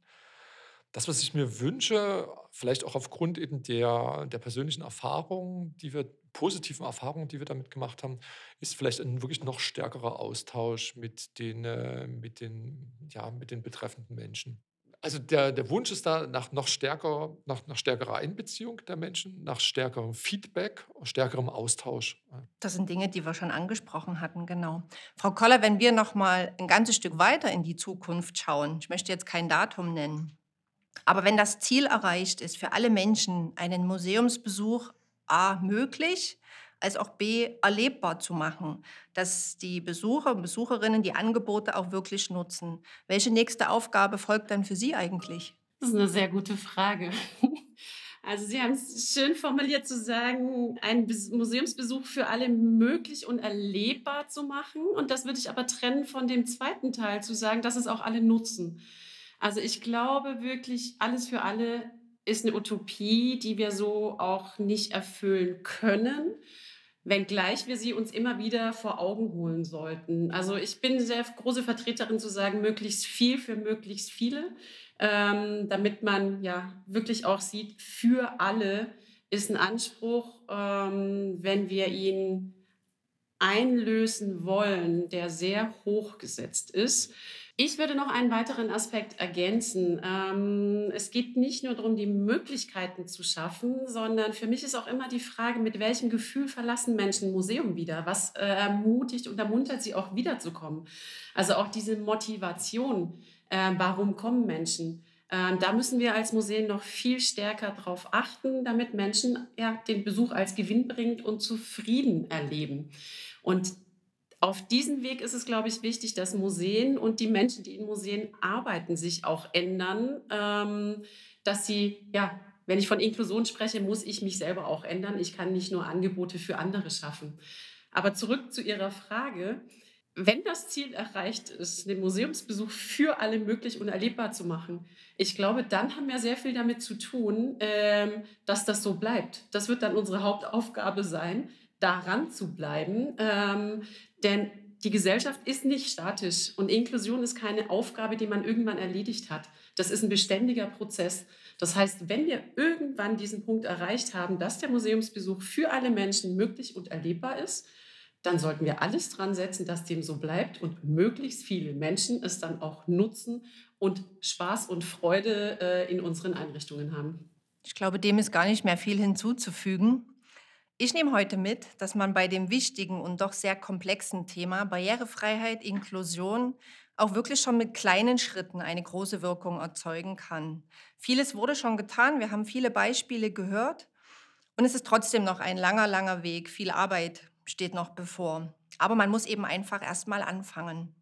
Das, was ich mir wünsche, vielleicht auch aufgrund eben der, der persönlichen Erfahrungen, die wir, positiven Erfahrungen, die wir damit gemacht haben, ist vielleicht ein wirklich noch stärkerer Austausch mit den, äh, mit den, ja, mit den betreffenden Menschen. Also der, der Wunsch ist da nach noch stärker, nach, nach stärkerer Einbeziehung der Menschen, nach stärkerem Feedback, stärkerem Austausch. Das sind Dinge, die wir schon angesprochen hatten, genau. Frau Koller, wenn wir noch mal ein ganzes Stück weiter in die Zukunft schauen, ich möchte jetzt kein Datum nennen, aber wenn das Ziel erreicht ist, für alle Menschen einen Museumsbesuch A möglich, als auch B erlebbar zu machen, dass die Besucher und Besucherinnen die Angebote auch wirklich nutzen. Welche nächste Aufgabe folgt dann für Sie eigentlich? Das ist eine sehr gute Frage. Also Sie haben es schön formuliert zu sagen, einen Museumsbesuch für alle möglich und erlebbar zu machen. Und das würde ich aber trennen von dem zweiten Teil, zu sagen, dass es auch alle nutzen. Also ich glaube wirklich, alles für alle ist eine Utopie, die wir so auch nicht erfüllen können wenngleich wir sie uns immer wieder vor Augen holen sollten. Also ich bin sehr große Vertreterin zu sagen, möglichst viel für möglichst viele, ähm, damit man ja wirklich auch sieht, für alle ist ein Anspruch, ähm, wenn wir ihn einlösen wollen, der sehr hoch gesetzt ist. Ich würde noch einen weiteren Aspekt ergänzen. Ähm, es geht nicht nur darum, die Möglichkeiten zu schaffen, sondern für mich ist auch immer die Frage, mit welchem Gefühl verlassen Menschen ein Museum wieder? Was äh, ermutigt und ermuntert sie auch wiederzukommen? Also auch diese Motivation, äh, warum kommen Menschen? Ähm, da müssen wir als Museen noch viel stärker darauf achten, damit Menschen ja, den Besuch als Gewinn bringt und zufrieden erleben. Und auf diesem Weg ist es, glaube ich, wichtig, dass Museen und die Menschen, die in Museen arbeiten, sich auch ändern, ähm, dass sie, ja, wenn ich von Inklusion spreche, muss ich mich selber auch ändern. Ich kann nicht nur Angebote für andere schaffen. Aber zurück zu Ihrer Frage. Wenn das Ziel erreicht ist, den Museumsbesuch für alle möglich und erlebbar zu machen, ich glaube, dann haben wir sehr viel damit zu tun, ähm, dass das so bleibt. Das wird dann unsere Hauptaufgabe sein, daran zu bleiben. Ähm, denn die Gesellschaft ist nicht statisch und Inklusion ist keine Aufgabe, die man irgendwann erledigt hat. Das ist ein beständiger Prozess. Das heißt, wenn wir irgendwann diesen Punkt erreicht haben, dass der Museumsbesuch für alle Menschen möglich und erlebbar ist, dann sollten wir alles dran setzen, dass dem so bleibt und möglichst viele Menschen es dann auch nutzen und Spaß und Freude äh, in unseren Einrichtungen haben. Ich glaube, dem ist gar nicht mehr viel hinzuzufügen. Ich nehme heute mit, dass man bei dem wichtigen und doch sehr komplexen Thema Barrierefreiheit, Inklusion auch wirklich schon mit kleinen Schritten eine große Wirkung erzeugen kann. Vieles wurde schon getan, wir haben viele Beispiele gehört und es ist trotzdem noch ein langer, langer Weg. Viel Arbeit steht noch bevor. Aber man muss eben einfach erst mal anfangen.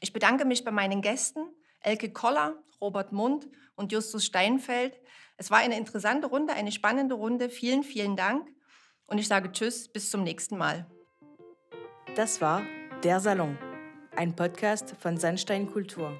Ich bedanke mich bei meinen Gästen, Elke Koller, Robert Mund und Justus Steinfeld. Es war eine interessante Runde, eine spannende Runde. Vielen, vielen Dank. Und ich sage Tschüss, bis zum nächsten Mal. Das war Der Salon, ein Podcast von Sandstein Kultur.